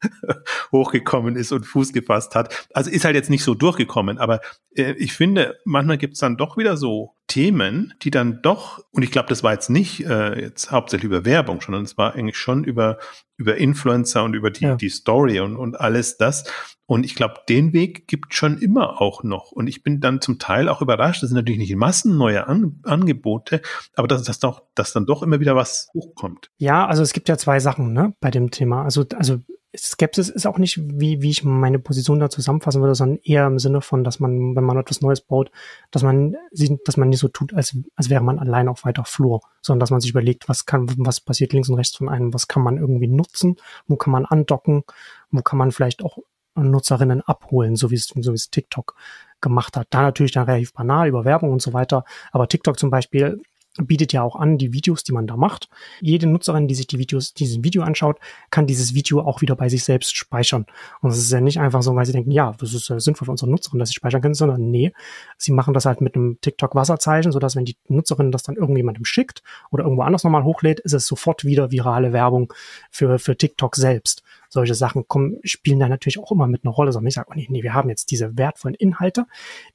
hochgekommen ist und Fuß gefasst hat. Also ist halt jetzt nicht so durchgekommen, aber äh, ich finde, manchmal gibt es dann doch wieder so Themen, die dann doch, und ich glaube, das war jetzt nicht äh, jetzt hauptsächlich über Werbung, sondern es war eigentlich schon über, über Influencer und über die, ja. die Story und, und alles das. Und ich glaube, den Weg gibt schon immer auch noch. Und ich bin dann zum Teil auch überrascht, das sind natürlich nicht Massen neue An Angebote, aber dass, dass, doch, dass dann doch immer wieder was hochkommt. Ja, also es gibt ja zwei Sachen ne, bei dem Thema. Also, also Skepsis ist auch nicht, wie, wie ich meine Position da zusammenfassen würde, sondern eher im Sinne von, dass man, wenn man etwas Neues baut, dass man sieht, dass man nicht so tut, als, als wäre man allein auf weiter Flur, sondern dass man sich überlegt, was kann, was passiert links und rechts von einem, was kann man irgendwie nutzen, wo kann man andocken, wo kann man vielleicht auch Nutzerinnen abholen, so wie es, so wie es TikTok gemacht hat. Da natürlich dann relativ banal über Werbung und so weiter. Aber TikTok zum Beispiel bietet ja auch an, die Videos, die man da macht. Jede Nutzerin, die sich die Videos, dieses Video anschaut, kann dieses Video auch wieder bei sich selbst speichern. Und es ist ja nicht einfach so, weil sie denken, ja, das ist sinnvoll für unsere Nutzerin, dass sie speichern können, sondern nee, sie machen das halt mit einem TikTok-Wasserzeichen, sodass wenn die Nutzerin das dann irgendjemandem schickt oder irgendwo anders nochmal hochlädt, ist es sofort wieder virale Werbung für, für TikTok selbst solche Sachen kommen, spielen da natürlich auch immer mit einer Rolle, sondern ich sage, oh nee, nee, wir haben jetzt diese wertvollen Inhalte,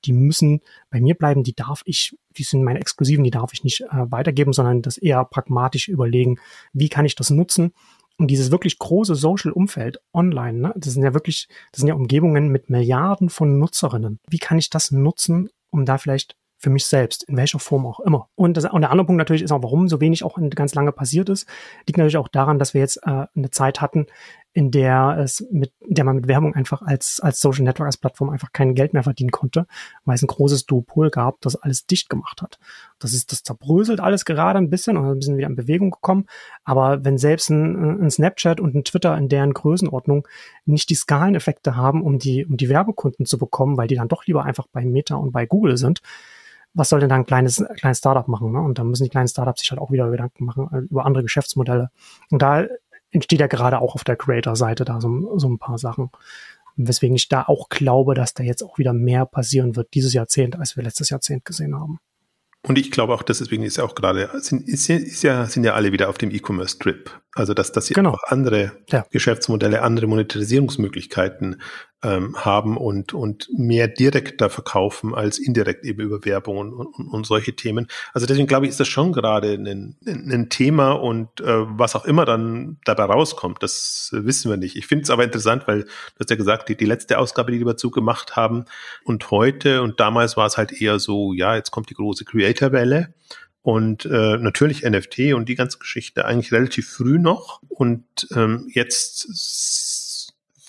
die müssen bei mir bleiben, die darf ich, die sind meine Exklusiven, die darf ich nicht äh, weitergeben, sondern das eher pragmatisch überlegen, wie kann ich das nutzen, und dieses wirklich große Social-Umfeld online, ne, das sind ja wirklich, das sind ja Umgebungen mit Milliarden von Nutzerinnen. Wie kann ich das nutzen, um da vielleicht für mich selbst, in welcher Form auch immer. Und, das, und der andere Punkt natürlich ist auch, warum so wenig auch ganz lange passiert ist, liegt natürlich auch daran, dass wir jetzt äh, eine Zeit hatten, in der es mit, der man mit Werbung einfach als, als Social Network, als Plattform einfach kein Geld mehr verdienen konnte, weil es ein großes Duopol gab, das alles dicht gemacht hat. Das ist, das zerbröselt alles gerade ein bisschen und ein bisschen wieder in Bewegung gekommen. Aber wenn selbst ein, ein Snapchat und ein Twitter in deren Größenordnung nicht die Skaleneffekte haben, um die, um die Werbekunden zu bekommen, weil die dann doch lieber einfach bei Meta und bei Google sind, was soll denn da ein kleines, kleines Startup machen? Ne? Und da müssen die kleinen Startups sich halt auch wieder Gedanken machen äh, über andere Geschäftsmodelle. Und da entsteht ja gerade auch auf der Creator-Seite da so, so ein paar Sachen. Weswegen ich da auch glaube, dass da jetzt auch wieder mehr passieren wird dieses Jahrzehnt, als wir letztes Jahrzehnt gesehen haben. Und ich glaube auch, deswegen ist ja auch gerade, sind, ist, ist ja, sind ja alle wieder auf dem E-Commerce-Trip. Also, dass, dass sie genau. auch andere ja. Geschäftsmodelle, andere Monetarisierungsmöglichkeiten ähm, haben und, und mehr direkter verkaufen als indirekt eben über Werbung und, und, und solche Themen. Also deswegen glaube ich, ist das schon gerade ein, ein Thema und äh, was auch immer dann dabei rauskommt, das wissen wir nicht. Ich finde es aber interessant, weil du hast ja gesagt, die, die letzte Ausgabe, die wir dazu gemacht haben und heute und damals war es halt eher so, ja, jetzt kommt die große Creator-Welle. Und äh, natürlich NFT und die ganze Geschichte eigentlich relativ früh noch. Und ähm, jetzt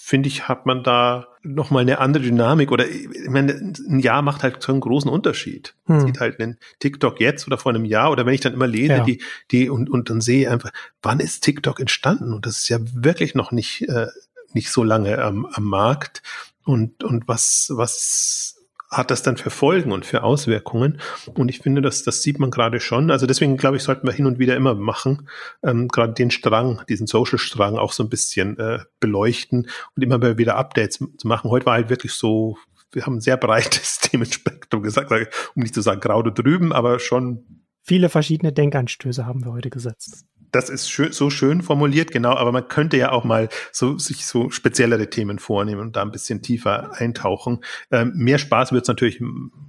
finde ich, hat man da nochmal eine andere Dynamik oder ich meine, ein Jahr macht halt so einen großen Unterschied. Man hm. sieht halt einen TikTok jetzt oder vor einem Jahr oder wenn ich dann immer lese, ja. die, die und, und dann sehe einfach, wann ist TikTok entstanden? Und das ist ja wirklich noch nicht, äh, nicht so lange am, am Markt. Und, und was, was hat das dann für Folgen und für Auswirkungen? Und ich finde, das, das sieht man gerade schon. Also deswegen glaube ich, sollten wir hin und wieder immer machen, ähm, gerade den Strang, diesen Social-Strang auch so ein bisschen äh, beleuchten und immer wieder Updates zu machen. Heute war halt wirklich so, wir haben ein sehr breites Themenspektrum gesagt, um nicht zu sagen grau drüben, aber schon. Viele verschiedene Denkanstöße haben wir heute gesetzt das ist schön, so schön formuliert, genau, aber man könnte ja auch mal so sich so speziellere Themen vornehmen und da ein bisschen tiefer eintauchen. Ähm, mehr Spaß wird es natürlich,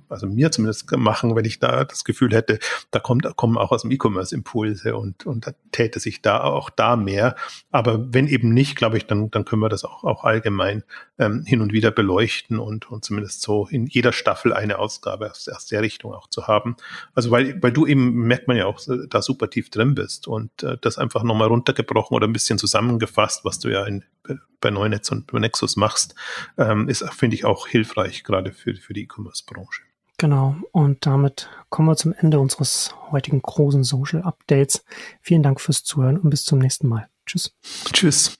also mir zumindest machen, wenn ich da das Gefühl hätte, da kommt, kommen auch aus dem E-Commerce Impulse und, und da täte sich da auch da mehr. Aber wenn eben nicht, glaube ich, dann, dann können wir das auch, auch allgemein ähm, hin und wieder beleuchten und, und zumindest so in jeder Staffel eine Ausgabe aus, aus der Richtung auch zu haben. Also weil, weil du eben, merkt man ja auch, da super tief drin bist und äh, das einfach nochmal runtergebrochen oder ein bisschen zusammengefasst, was du ja in, bei Neunetz und bei Nexus machst, ähm, ist, finde ich, auch hilfreich, gerade für, für die E-Commerce-Branche. Genau, und damit kommen wir zum Ende unseres heutigen großen Social Updates. Vielen Dank fürs Zuhören und bis zum nächsten Mal. Tschüss. Tschüss.